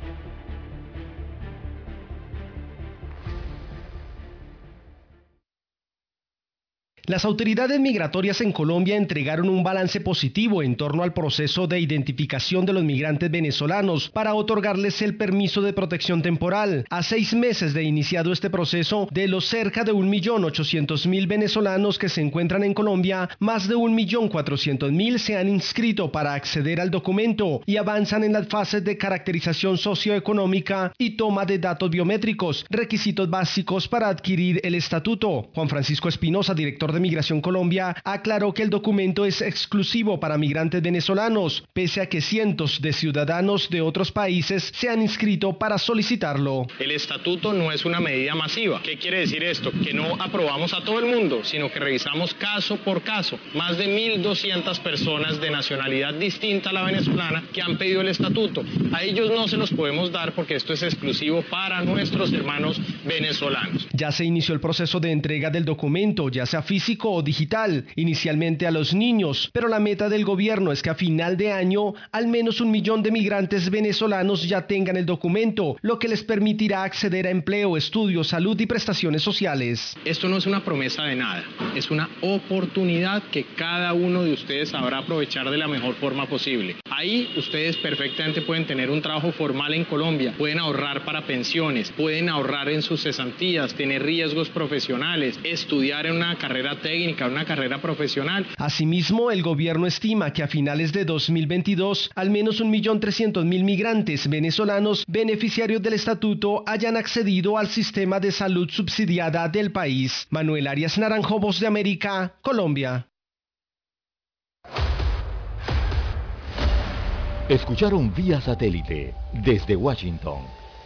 Las autoridades migratorias en Colombia entregaron un balance positivo en torno al proceso de identificación de los migrantes venezolanos para otorgarles el permiso de protección temporal. A seis meses de iniciado este proceso, de los cerca de 1.800.000 venezolanos que se encuentran en Colombia, más de 1.400.000 se han inscrito para acceder al documento y avanzan en las fases de caracterización socioeconómica y toma de datos biométricos, requisitos básicos para adquirir el estatuto. Juan Francisco Espinosa, director de Migración Colombia, aclaró que el documento es exclusivo para migrantes venezolanos, pese a que cientos de ciudadanos de otros países se han inscrito para solicitarlo. El estatuto no es una medida masiva. ¿Qué quiere decir esto? Que no aprobamos a todo el mundo, sino que revisamos caso por caso. Más de 1.200 personas de nacionalidad distinta a la venezolana que han pedido el estatuto. A ellos no se los podemos dar porque esto es exclusivo para nuestros hermanos venezolanos. Ya se inició el proceso de entrega del documento, ya sea físico o digital, inicialmente a los niños, pero la meta del gobierno es que a final de año al menos un millón de migrantes venezolanos ya tengan el documento, lo que les permitirá acceder a empleo, estudio, salud y prestaciones sociales. Esto no es una promesa de nada, es una oportunidad que cada uno de ustedes sabrá aprovechar de la mejor forma posible. Ahí ustedes perfectamente pueden tener un trabajo formal en Colombia, pueden ahorrar para pensiones, pueden ahorrar en sus cesantías, tener riesgos profesionales, estudiar en una carrera técnica, una carrera profesional. Asimismo, el gobierno estima que a finales de 2022 al menos 1.300.000 migrantes venezolanos beneficiarios del estatuto hayan accedido al sistema de salud subsidiada del país. Manuel Arias Naranjo, Voz de América, Colombia. Escucharon vía satélite desde Washington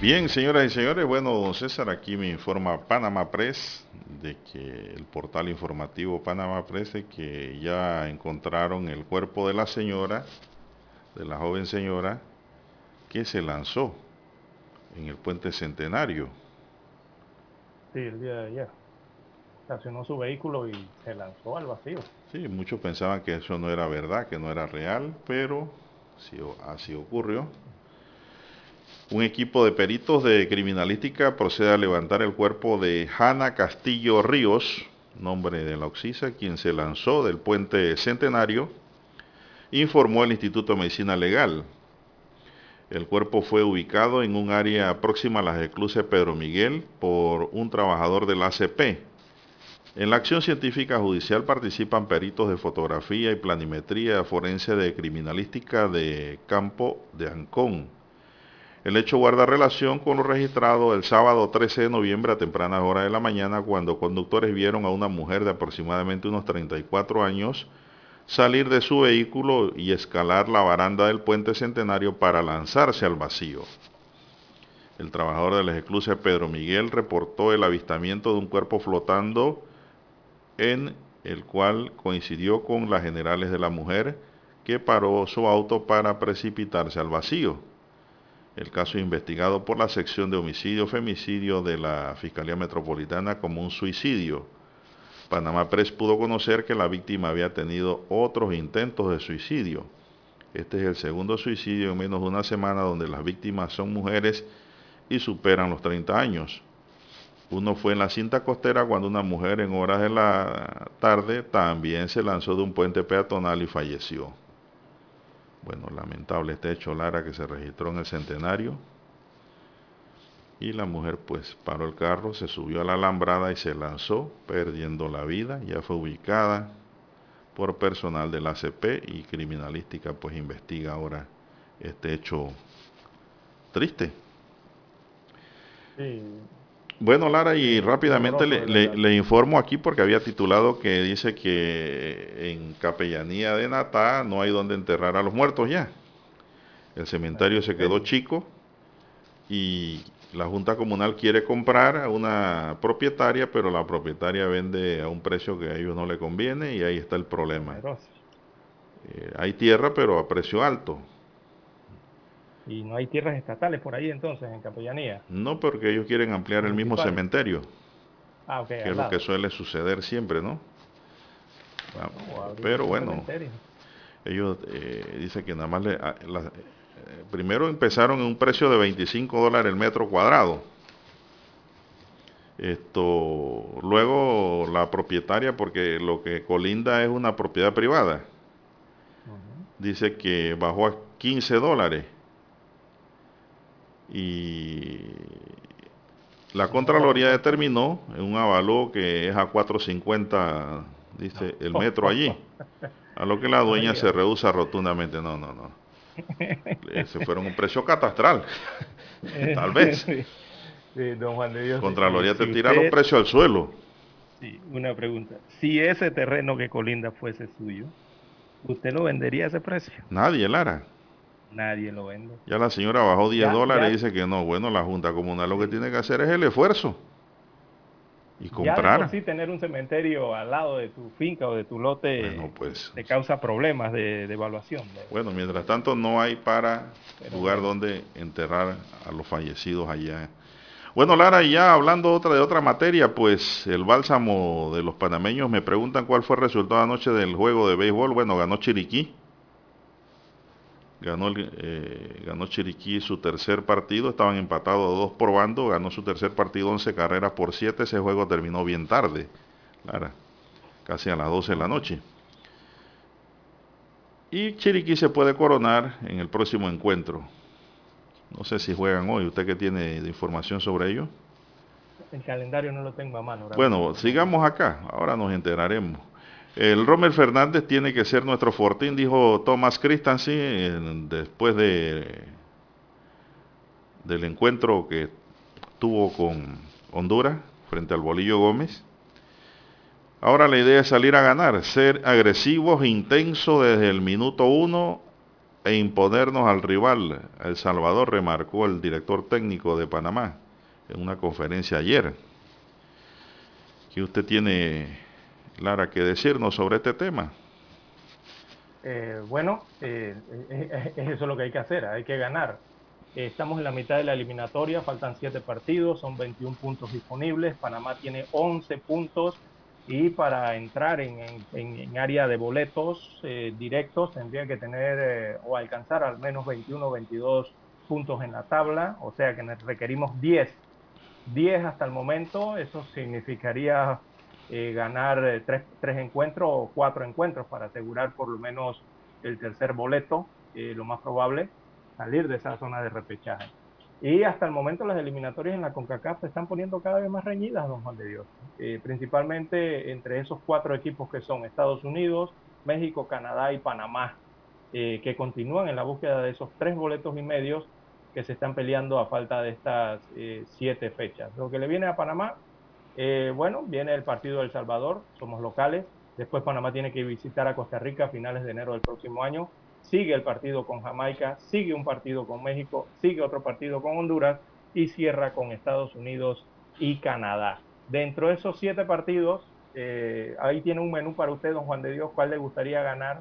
Bien, señoras y señores, bueno, don César, aquí me informa Panama Press de que el portal informativo Panama Press de que ya encontraron el cuerpo de la señora, de la joven señora, que se lanzó en el puente centenario. Sí, el día de ayer. Estacionó su vehículo y se lanzó al vacío. Sí, muchos pensaban que eso no era verdad, que no era real, pero sí, así ocurrió. Un equipo de peritos de criminalística procede a levantar el cuerpo de Hanna Castillo Ríos, nombre de la Oxisa, quien se lanzó del puente centenario, informó el Instituto de Medicina Legal. El cuerpo fue ubicado en un área próxima a las esclusas Pedro Miguel por un trabajador del ACP. En la acción científica judicial participan peritos de fotografía y planimetría forense de criminalística de Campo de Ancón. El hecho guarda relación con lo registrado el sábado 13 de noviembre a tempranas horas de la mañana cuando conductores vieron a una mujer de aproximadamente unos 34 años salir de su vehículo y escalar la baranda del puente centenario para lanzarse al vacío. El trabajador de las esclusas Pedro Miguel reportó el avistamiento de un cuerpo flotando en el cual coincidió con las generales de la mujer que paró su auto para precipitarse al vacío. El caso es investigado por la sección de homicidio-femicidio de la Fiscalía Metropolitana como un suicidio. Panamá Press pudo conocer que la víctima había tenido otros intentos de suicidio. Este es el segundo suicidio en menos de una semana donde las víctimas son mujeres y superan los 30 años. Uno fue en la cinta costera cuando una mujer en horas de la tarde también se lanzó de un puente peatonal y falleció. Bueno, lamentable este hecho, Lara, que se registró en el centenario. Y la mujer pues paró el carro, se subió a la alambrada y se lanzó, perdiendo la vida. Ya fue ubicada por personal del ACP y criminalística pues investiga ahora este hecho triste. Sí, Bueno, Lara, y rápidamente le, le- le informo aquí porque había titulado que dice que en Capellanía de Natá no hay donde enterrar a los muertos ya. El cementerio se quedó chico y la Junta Comunal quiere comprar a una propietaria, pero la propietaria vende a un precio que a ellos no le conviene y ahí está el problema. Eh, hay tierra, pero a precio alto. Y no hay tierras estatales por ahí entonces, en Capellanía. No porque ellos quieren ampliar el mismo cementerio. Ah, ok, que es lo que suele suceder siempre, ¿no? Ah, O abrir pero bueno, cementerio. ellos eh, dicen que nada más le, a- la- eh, primero empezaron en un precio de 25 dólares el metro cuadrado. Esto, luego la propietaria, porque lo que colinda es una propiedad privada, dice que bajó a 15 dólares. Y la Contraloría determinó en un avalúo que es a 4.50, dice el metro allí. A lo que la dueña se rehúsa rotundamente. No, no, no. Ese fueron un precio catastral. Tal vez. Sí, don Juan de Dios. Contraloría si te tira usted- los precios al suelo. Sí, una pregunta. Si ese terreno que colinda fuese suyo, ¿usted lo vendería a ese precio? Nadie, Lara. Nadie lo vende. Ya la señora bajó 10 Ya, dólares ya. y dice que no. Bueno, la Junta Comunal lo que tiene que hacer es el esfuerzo. Y Ya comprar. por sí tener un cementerio al lado de tu finca o de tu lote Bueno, pues. te causa problemas de, de evaluación. Bueno, mientras tanto no hay para Pero lugar donde enterrar a los fallecidos allá. Bueno, Lara, y ya hablando otra de otra materia, pues el bálsamo de los panameños me preguntan cuál fue el resultado anoche del juego de béisbol. Bueno, ganó Chiriquí. Ganó, el, eh, ganó Chiriquí su tercer partido, estaban empatados dos por bando, ganó su tercer partido 11 carreras por 7, ese juego terminó bien tarde, Lara, casi a las 12 de la noche. Y Chiriquí se puede coronar en el próximo encuentro. No sé si juegan hoy. ¿Usted qué tiene de información sobre ello? El calendario no lo tengo a mano. Bueno, sigamos acá. Ahora nos enteraremos. El Romer Fernández tiene que ser nuestro fortín, dijo Thomas Christensen después de del encuentro que tuvo con Honduras frente al Bolillo Gómez. Ahora la idea es salir a ganar, ser agresivos, intensos desde el minuto uno e imponernos al rival. El Salvador remarcó el director técnico de Panamá en una conferencia ayer. ¿Qué usted tiene, Lara, que decirnos sobre este tema? Eh, bueno, eh, eso es lo que hay que hacer, hay que ganar. Eh, estamos en la mitad de la eliminatoria, faltan 7 partidos, son 21 puntos disponibles, Panamá tiene 11 puntos y para entrar en, en- en- área de boletos eh, directos tendría que tener eh, o alcanzar al menos 21 o 22 puntos en la tabla, o sea que requerimos 10. 10 hasta el momento, eso significaría eh, ganar eh, tres, tres encuentros o cuatro encuentros para asegurar por lo menos el tercer boleto, eh, lo más probable, salir de esa zona de repechaje. Y hasta el momento las eliminatorias en la CONCACAF se están poniendo cada vez más reñidas, don Juan de Dios. Eh, principalmente entre esos cuatro equipos que son Estados Unidos, México, Canadá y Panamá, eh, que continúan en la búsqueda de esos tres boletos y medios que se están peleando a falta de estas siete fechas. Lo que le viene a Panamá, eh, bueno, viene el partido de El Salvador, somos locales. Después Panamá tiene que visitar a Costa Rica a finales de enero del próximo año. Sigue el partido con Jamaica, sigue un partido con México, sigue otro partido con Honduras y cierra con Estados Unidos y Canadá. Dentro de esos siete partidos, eh, ahí tiene un menú para usted, don Juan de Dios, ¿cuál le gustaría ganar?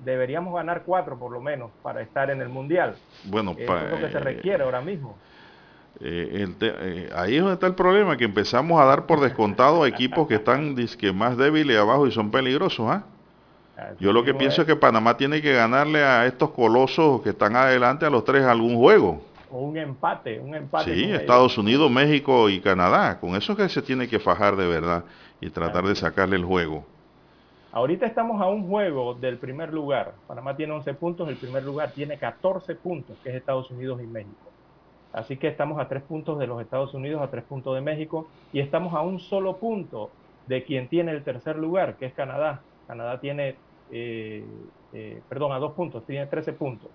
Deberíamos ganar cuatro por lo menos para estar en el Mundial. Bueno, Eso es lo que se requiere ahora mismo. Eh, el te- eh, ahí es donde está el problema, que empezamos a dar por descontado a equipos que están dizque, más débiles abajo y son peligrosos. ¿ah? Yo lo que pienso es. que Panamá tiene que ganarle a estos colosos que están adelante a los tres algún juego. O un empate, un empate. Sí. Estados Unidos, México y Canadá. Con eso es que se tiene que fajar de verdad y tratar de sacarle el juego. Ahorita estamos a un juego del primer lugar. Panamá tiene 11 puntos, el primer lugar tiene 14 puntos, que es Estados Unidos y México. Así que estamos a tres puntos de los Estados Unidos, a tres puntos de México, y estamos a un solo punto de quien tiene el tercer lugar, que es Canadá. Canadá tiene, eh, eh, perdón, a dos puntos, tiene 13 puntos.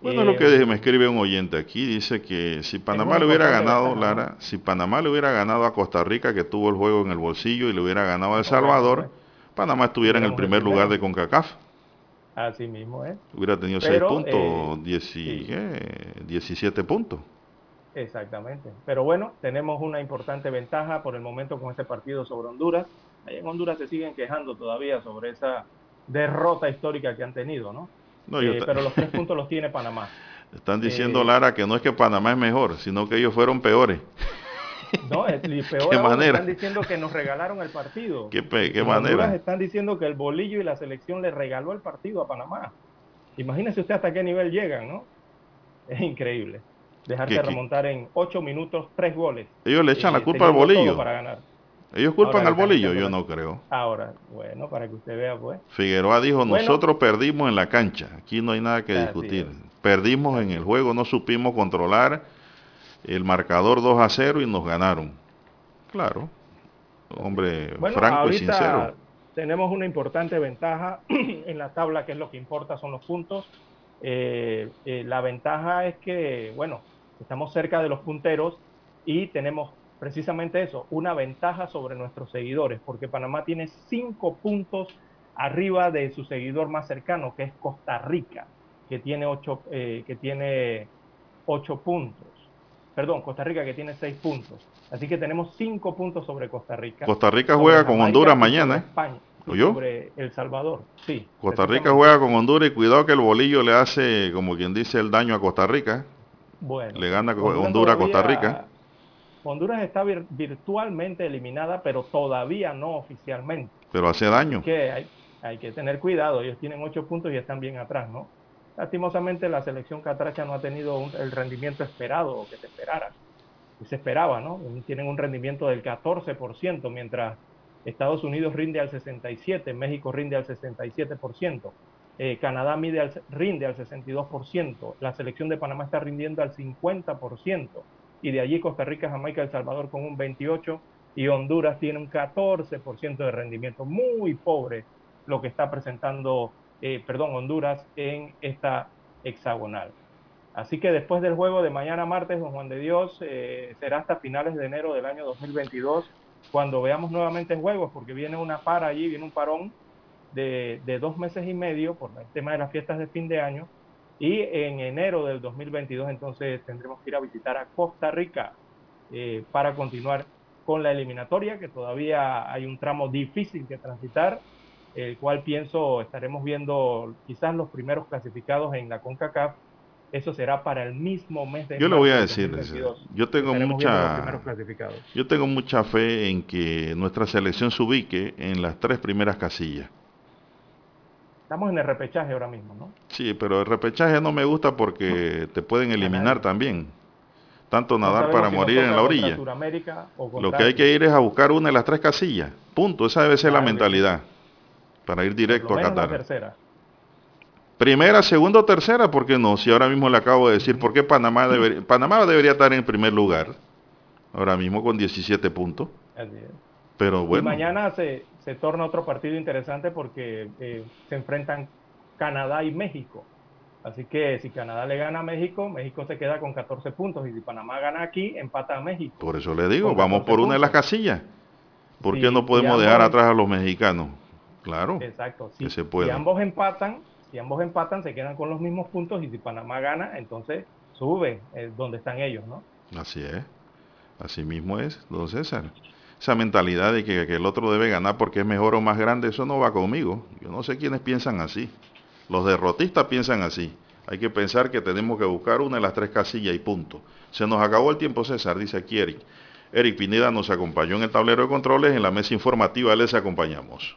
Bueno, Eh, lo que me escribe un oyente aquí, dice que si Panamá le hubiera ganado. Lara, si Panamá le hubiera ganado a Costa Rica, que tuvo el juego en el bolsillo, y le hubiera ganado a El Salvador, Panamá estuviera en el primer lugar de CONCACAF. Así mismo es. Hubiera tenido 6 Pero, puntos, eh, 10 y- ¿qué? 17 puntos. Exactamente. Pero bueno, tenemos una importante ventaja por el momento con este partido sobre Honduras. Ahí en Honduras se siguen quejando todavía sobre esa derrota histórica que han tenido, ¿no? No, Eh, pero los tres puntos los tiene Panamá. Están diciendo, eh, Lara, que no es que Panamá es mejor, sino que ellos fueron peores. No, es peor ¿Qué manera? están diciendo que nos regalaron el partido. ¿Qué, pe- qué En Honduras manera? están diciendo que el bolillo y la selección le regaló el partido a Panamá. Imagínese usted hasta qué nivel llegan, ¿no? Es increíble. Dejarse ¿Qué- qué? remontar en ocho minutos, tres goles. Ellos le echan la Eh, culpa al bolillo. Para ganar. Ellos culpan Ahora, al bolillo, yo no creo. Ahora, bueno, para que usted vea, pues. Figueroa dijo, Bueno. nosotros perdimos en la cancha, aquí no hay nada que discutir. Perdimos en el juego, no supimos controlar el marcador 2 a 0 y nos ganaron. Claro, hombre Bueno, franco y sincero. tenemos una importante ventaja en la tabla, que es lo que importa, son los puntos. Eh, eh, la ventaja es que, bueno, estamos cerca de los punteros y tenemos precisamente eso, una ventaja sobre nuestros seguidores, porque Panamá tiene cinco puntos arriba de su seguidor más cercano, que es Costa Rica, que tiene ocho, eh, que tiene ocho puntos. Perdón, Costa Rica que tiene seis puntos. Así que tenemos cinco puntos sobre Costa Rica. Costa Rica Sobre juega con Honduras mañana, ¿eh? España. Sobre El Salvador, sí. Costa Rica juega con Honduras y cuidado que el bolillo le hace, como quien dice, el daño a Costa Rica. Bueno, Le gana Honduras Honduras a Costa todavía- Rica. Honduras está vir- virtualmente eliminada, pero todavía no oficialmente. Pero hace daño. Que hay, hay que tener cuidado. Ellos tienen ocho puntos y están bien atrás, ¿no? Lastimosamente la selección catracha no ha tenido un- el rendimiento esperado o que se esperara. Que se esperaba, ¿no? Tienen un rendimiento del 14%, mientras Estados Unidos rinde al 67%, México rinde al 67%, eh, Canadá mide al- rinde al 62%, la selección de Panamá está rindiendo al 50%, y de allí Costa Rica, Jamaica, El Salvador con un 28% y Honduras tiene un 14% de rendimiento. Muy pobre lo que está presentando, eh, perdón, Honduras en esta hexagonal. Así que después del juego de mañana martes, don Juan de Dios, eh, será hasta finales de enero del año 2022 cuando veamos nuevamente juegos, porque viene una para allí, viene un parón de, de dos meses y medio por el tema de las fiestas de fin de año. Y en enero del 2022 entonces tendremos que ir a visitar a Costa Rica eh, para continuar con la eliminatoria, que todavía hay un tramo difícil que transitar, el cual pienso estaremos viendo quizás los primeros clasificados en la CONCACAF. Eso será para el mismo mes de Yo le voy a decir, 2022. yo tengo Estaremos mucha, yo tengo mucha fe en que nuestra selección se ubique en las tres primeras casillas. Estamos en el repechaje ahora mismo, ¿no? Sí, pero el repechaje no me gusta porque te pueden eliminar también. Tanto nadar para si morir en la orilla. Lo que hay que ir es a buscar una de las tres casillas. Punto. Esa debe ser la mentalidad para ir directo a Qatar. tercera. Primera, segunda o tercera, ¿por qué no? Si ahora mismo le acabo de decir, ¿por qué Panamá, debería, Panamá debería estar en primer lugar? Ahora mismo con 17 puntos. Pero Y bueno, mañana se, se torna otro partido interesante porque eh, se enfrentan Canadá y México. Así que si Canadá le gana a México, México se queda con 14 puntos. Y si Panamá gana aquí, empata a México. por eso le digo, vamos 14 por una de las casillas. ¿Por Sí, qué no podemos dejar ambos- atrás a los mexicanos? Claro, Exacto. Que se si ambos empatan, si ambos empatan, se quedan con los mismos puntos. Y si Panamá gana, entonces sube eh, donde están ellos, ¿no? Así es. Así mismo es, don César. Esa mentalidad de que, que el otro debe ganar porque es mejor o más grande, eso no va conmigo. Yo no sé quiénes piensan así. Los derrotistas piensan así. Hay que pensar que tenemos que buscar una de las tres casillas y punto. Se nos acabó el tiempo, César, dice aquí Eric. Eric Pineda nos acompañó en el tablero de controles, en la mesa informativa les acompañamos.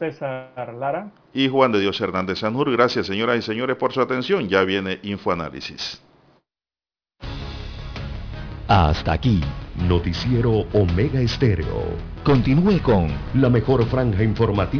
César Lara. Y Juan de Dios Hernández Sanjur, gracias señoras y señores por su atención. Ya viene Infoanálisis. Hasta aquí. Noticiero Omega Estéreo. Continúe con La mejor franja informativa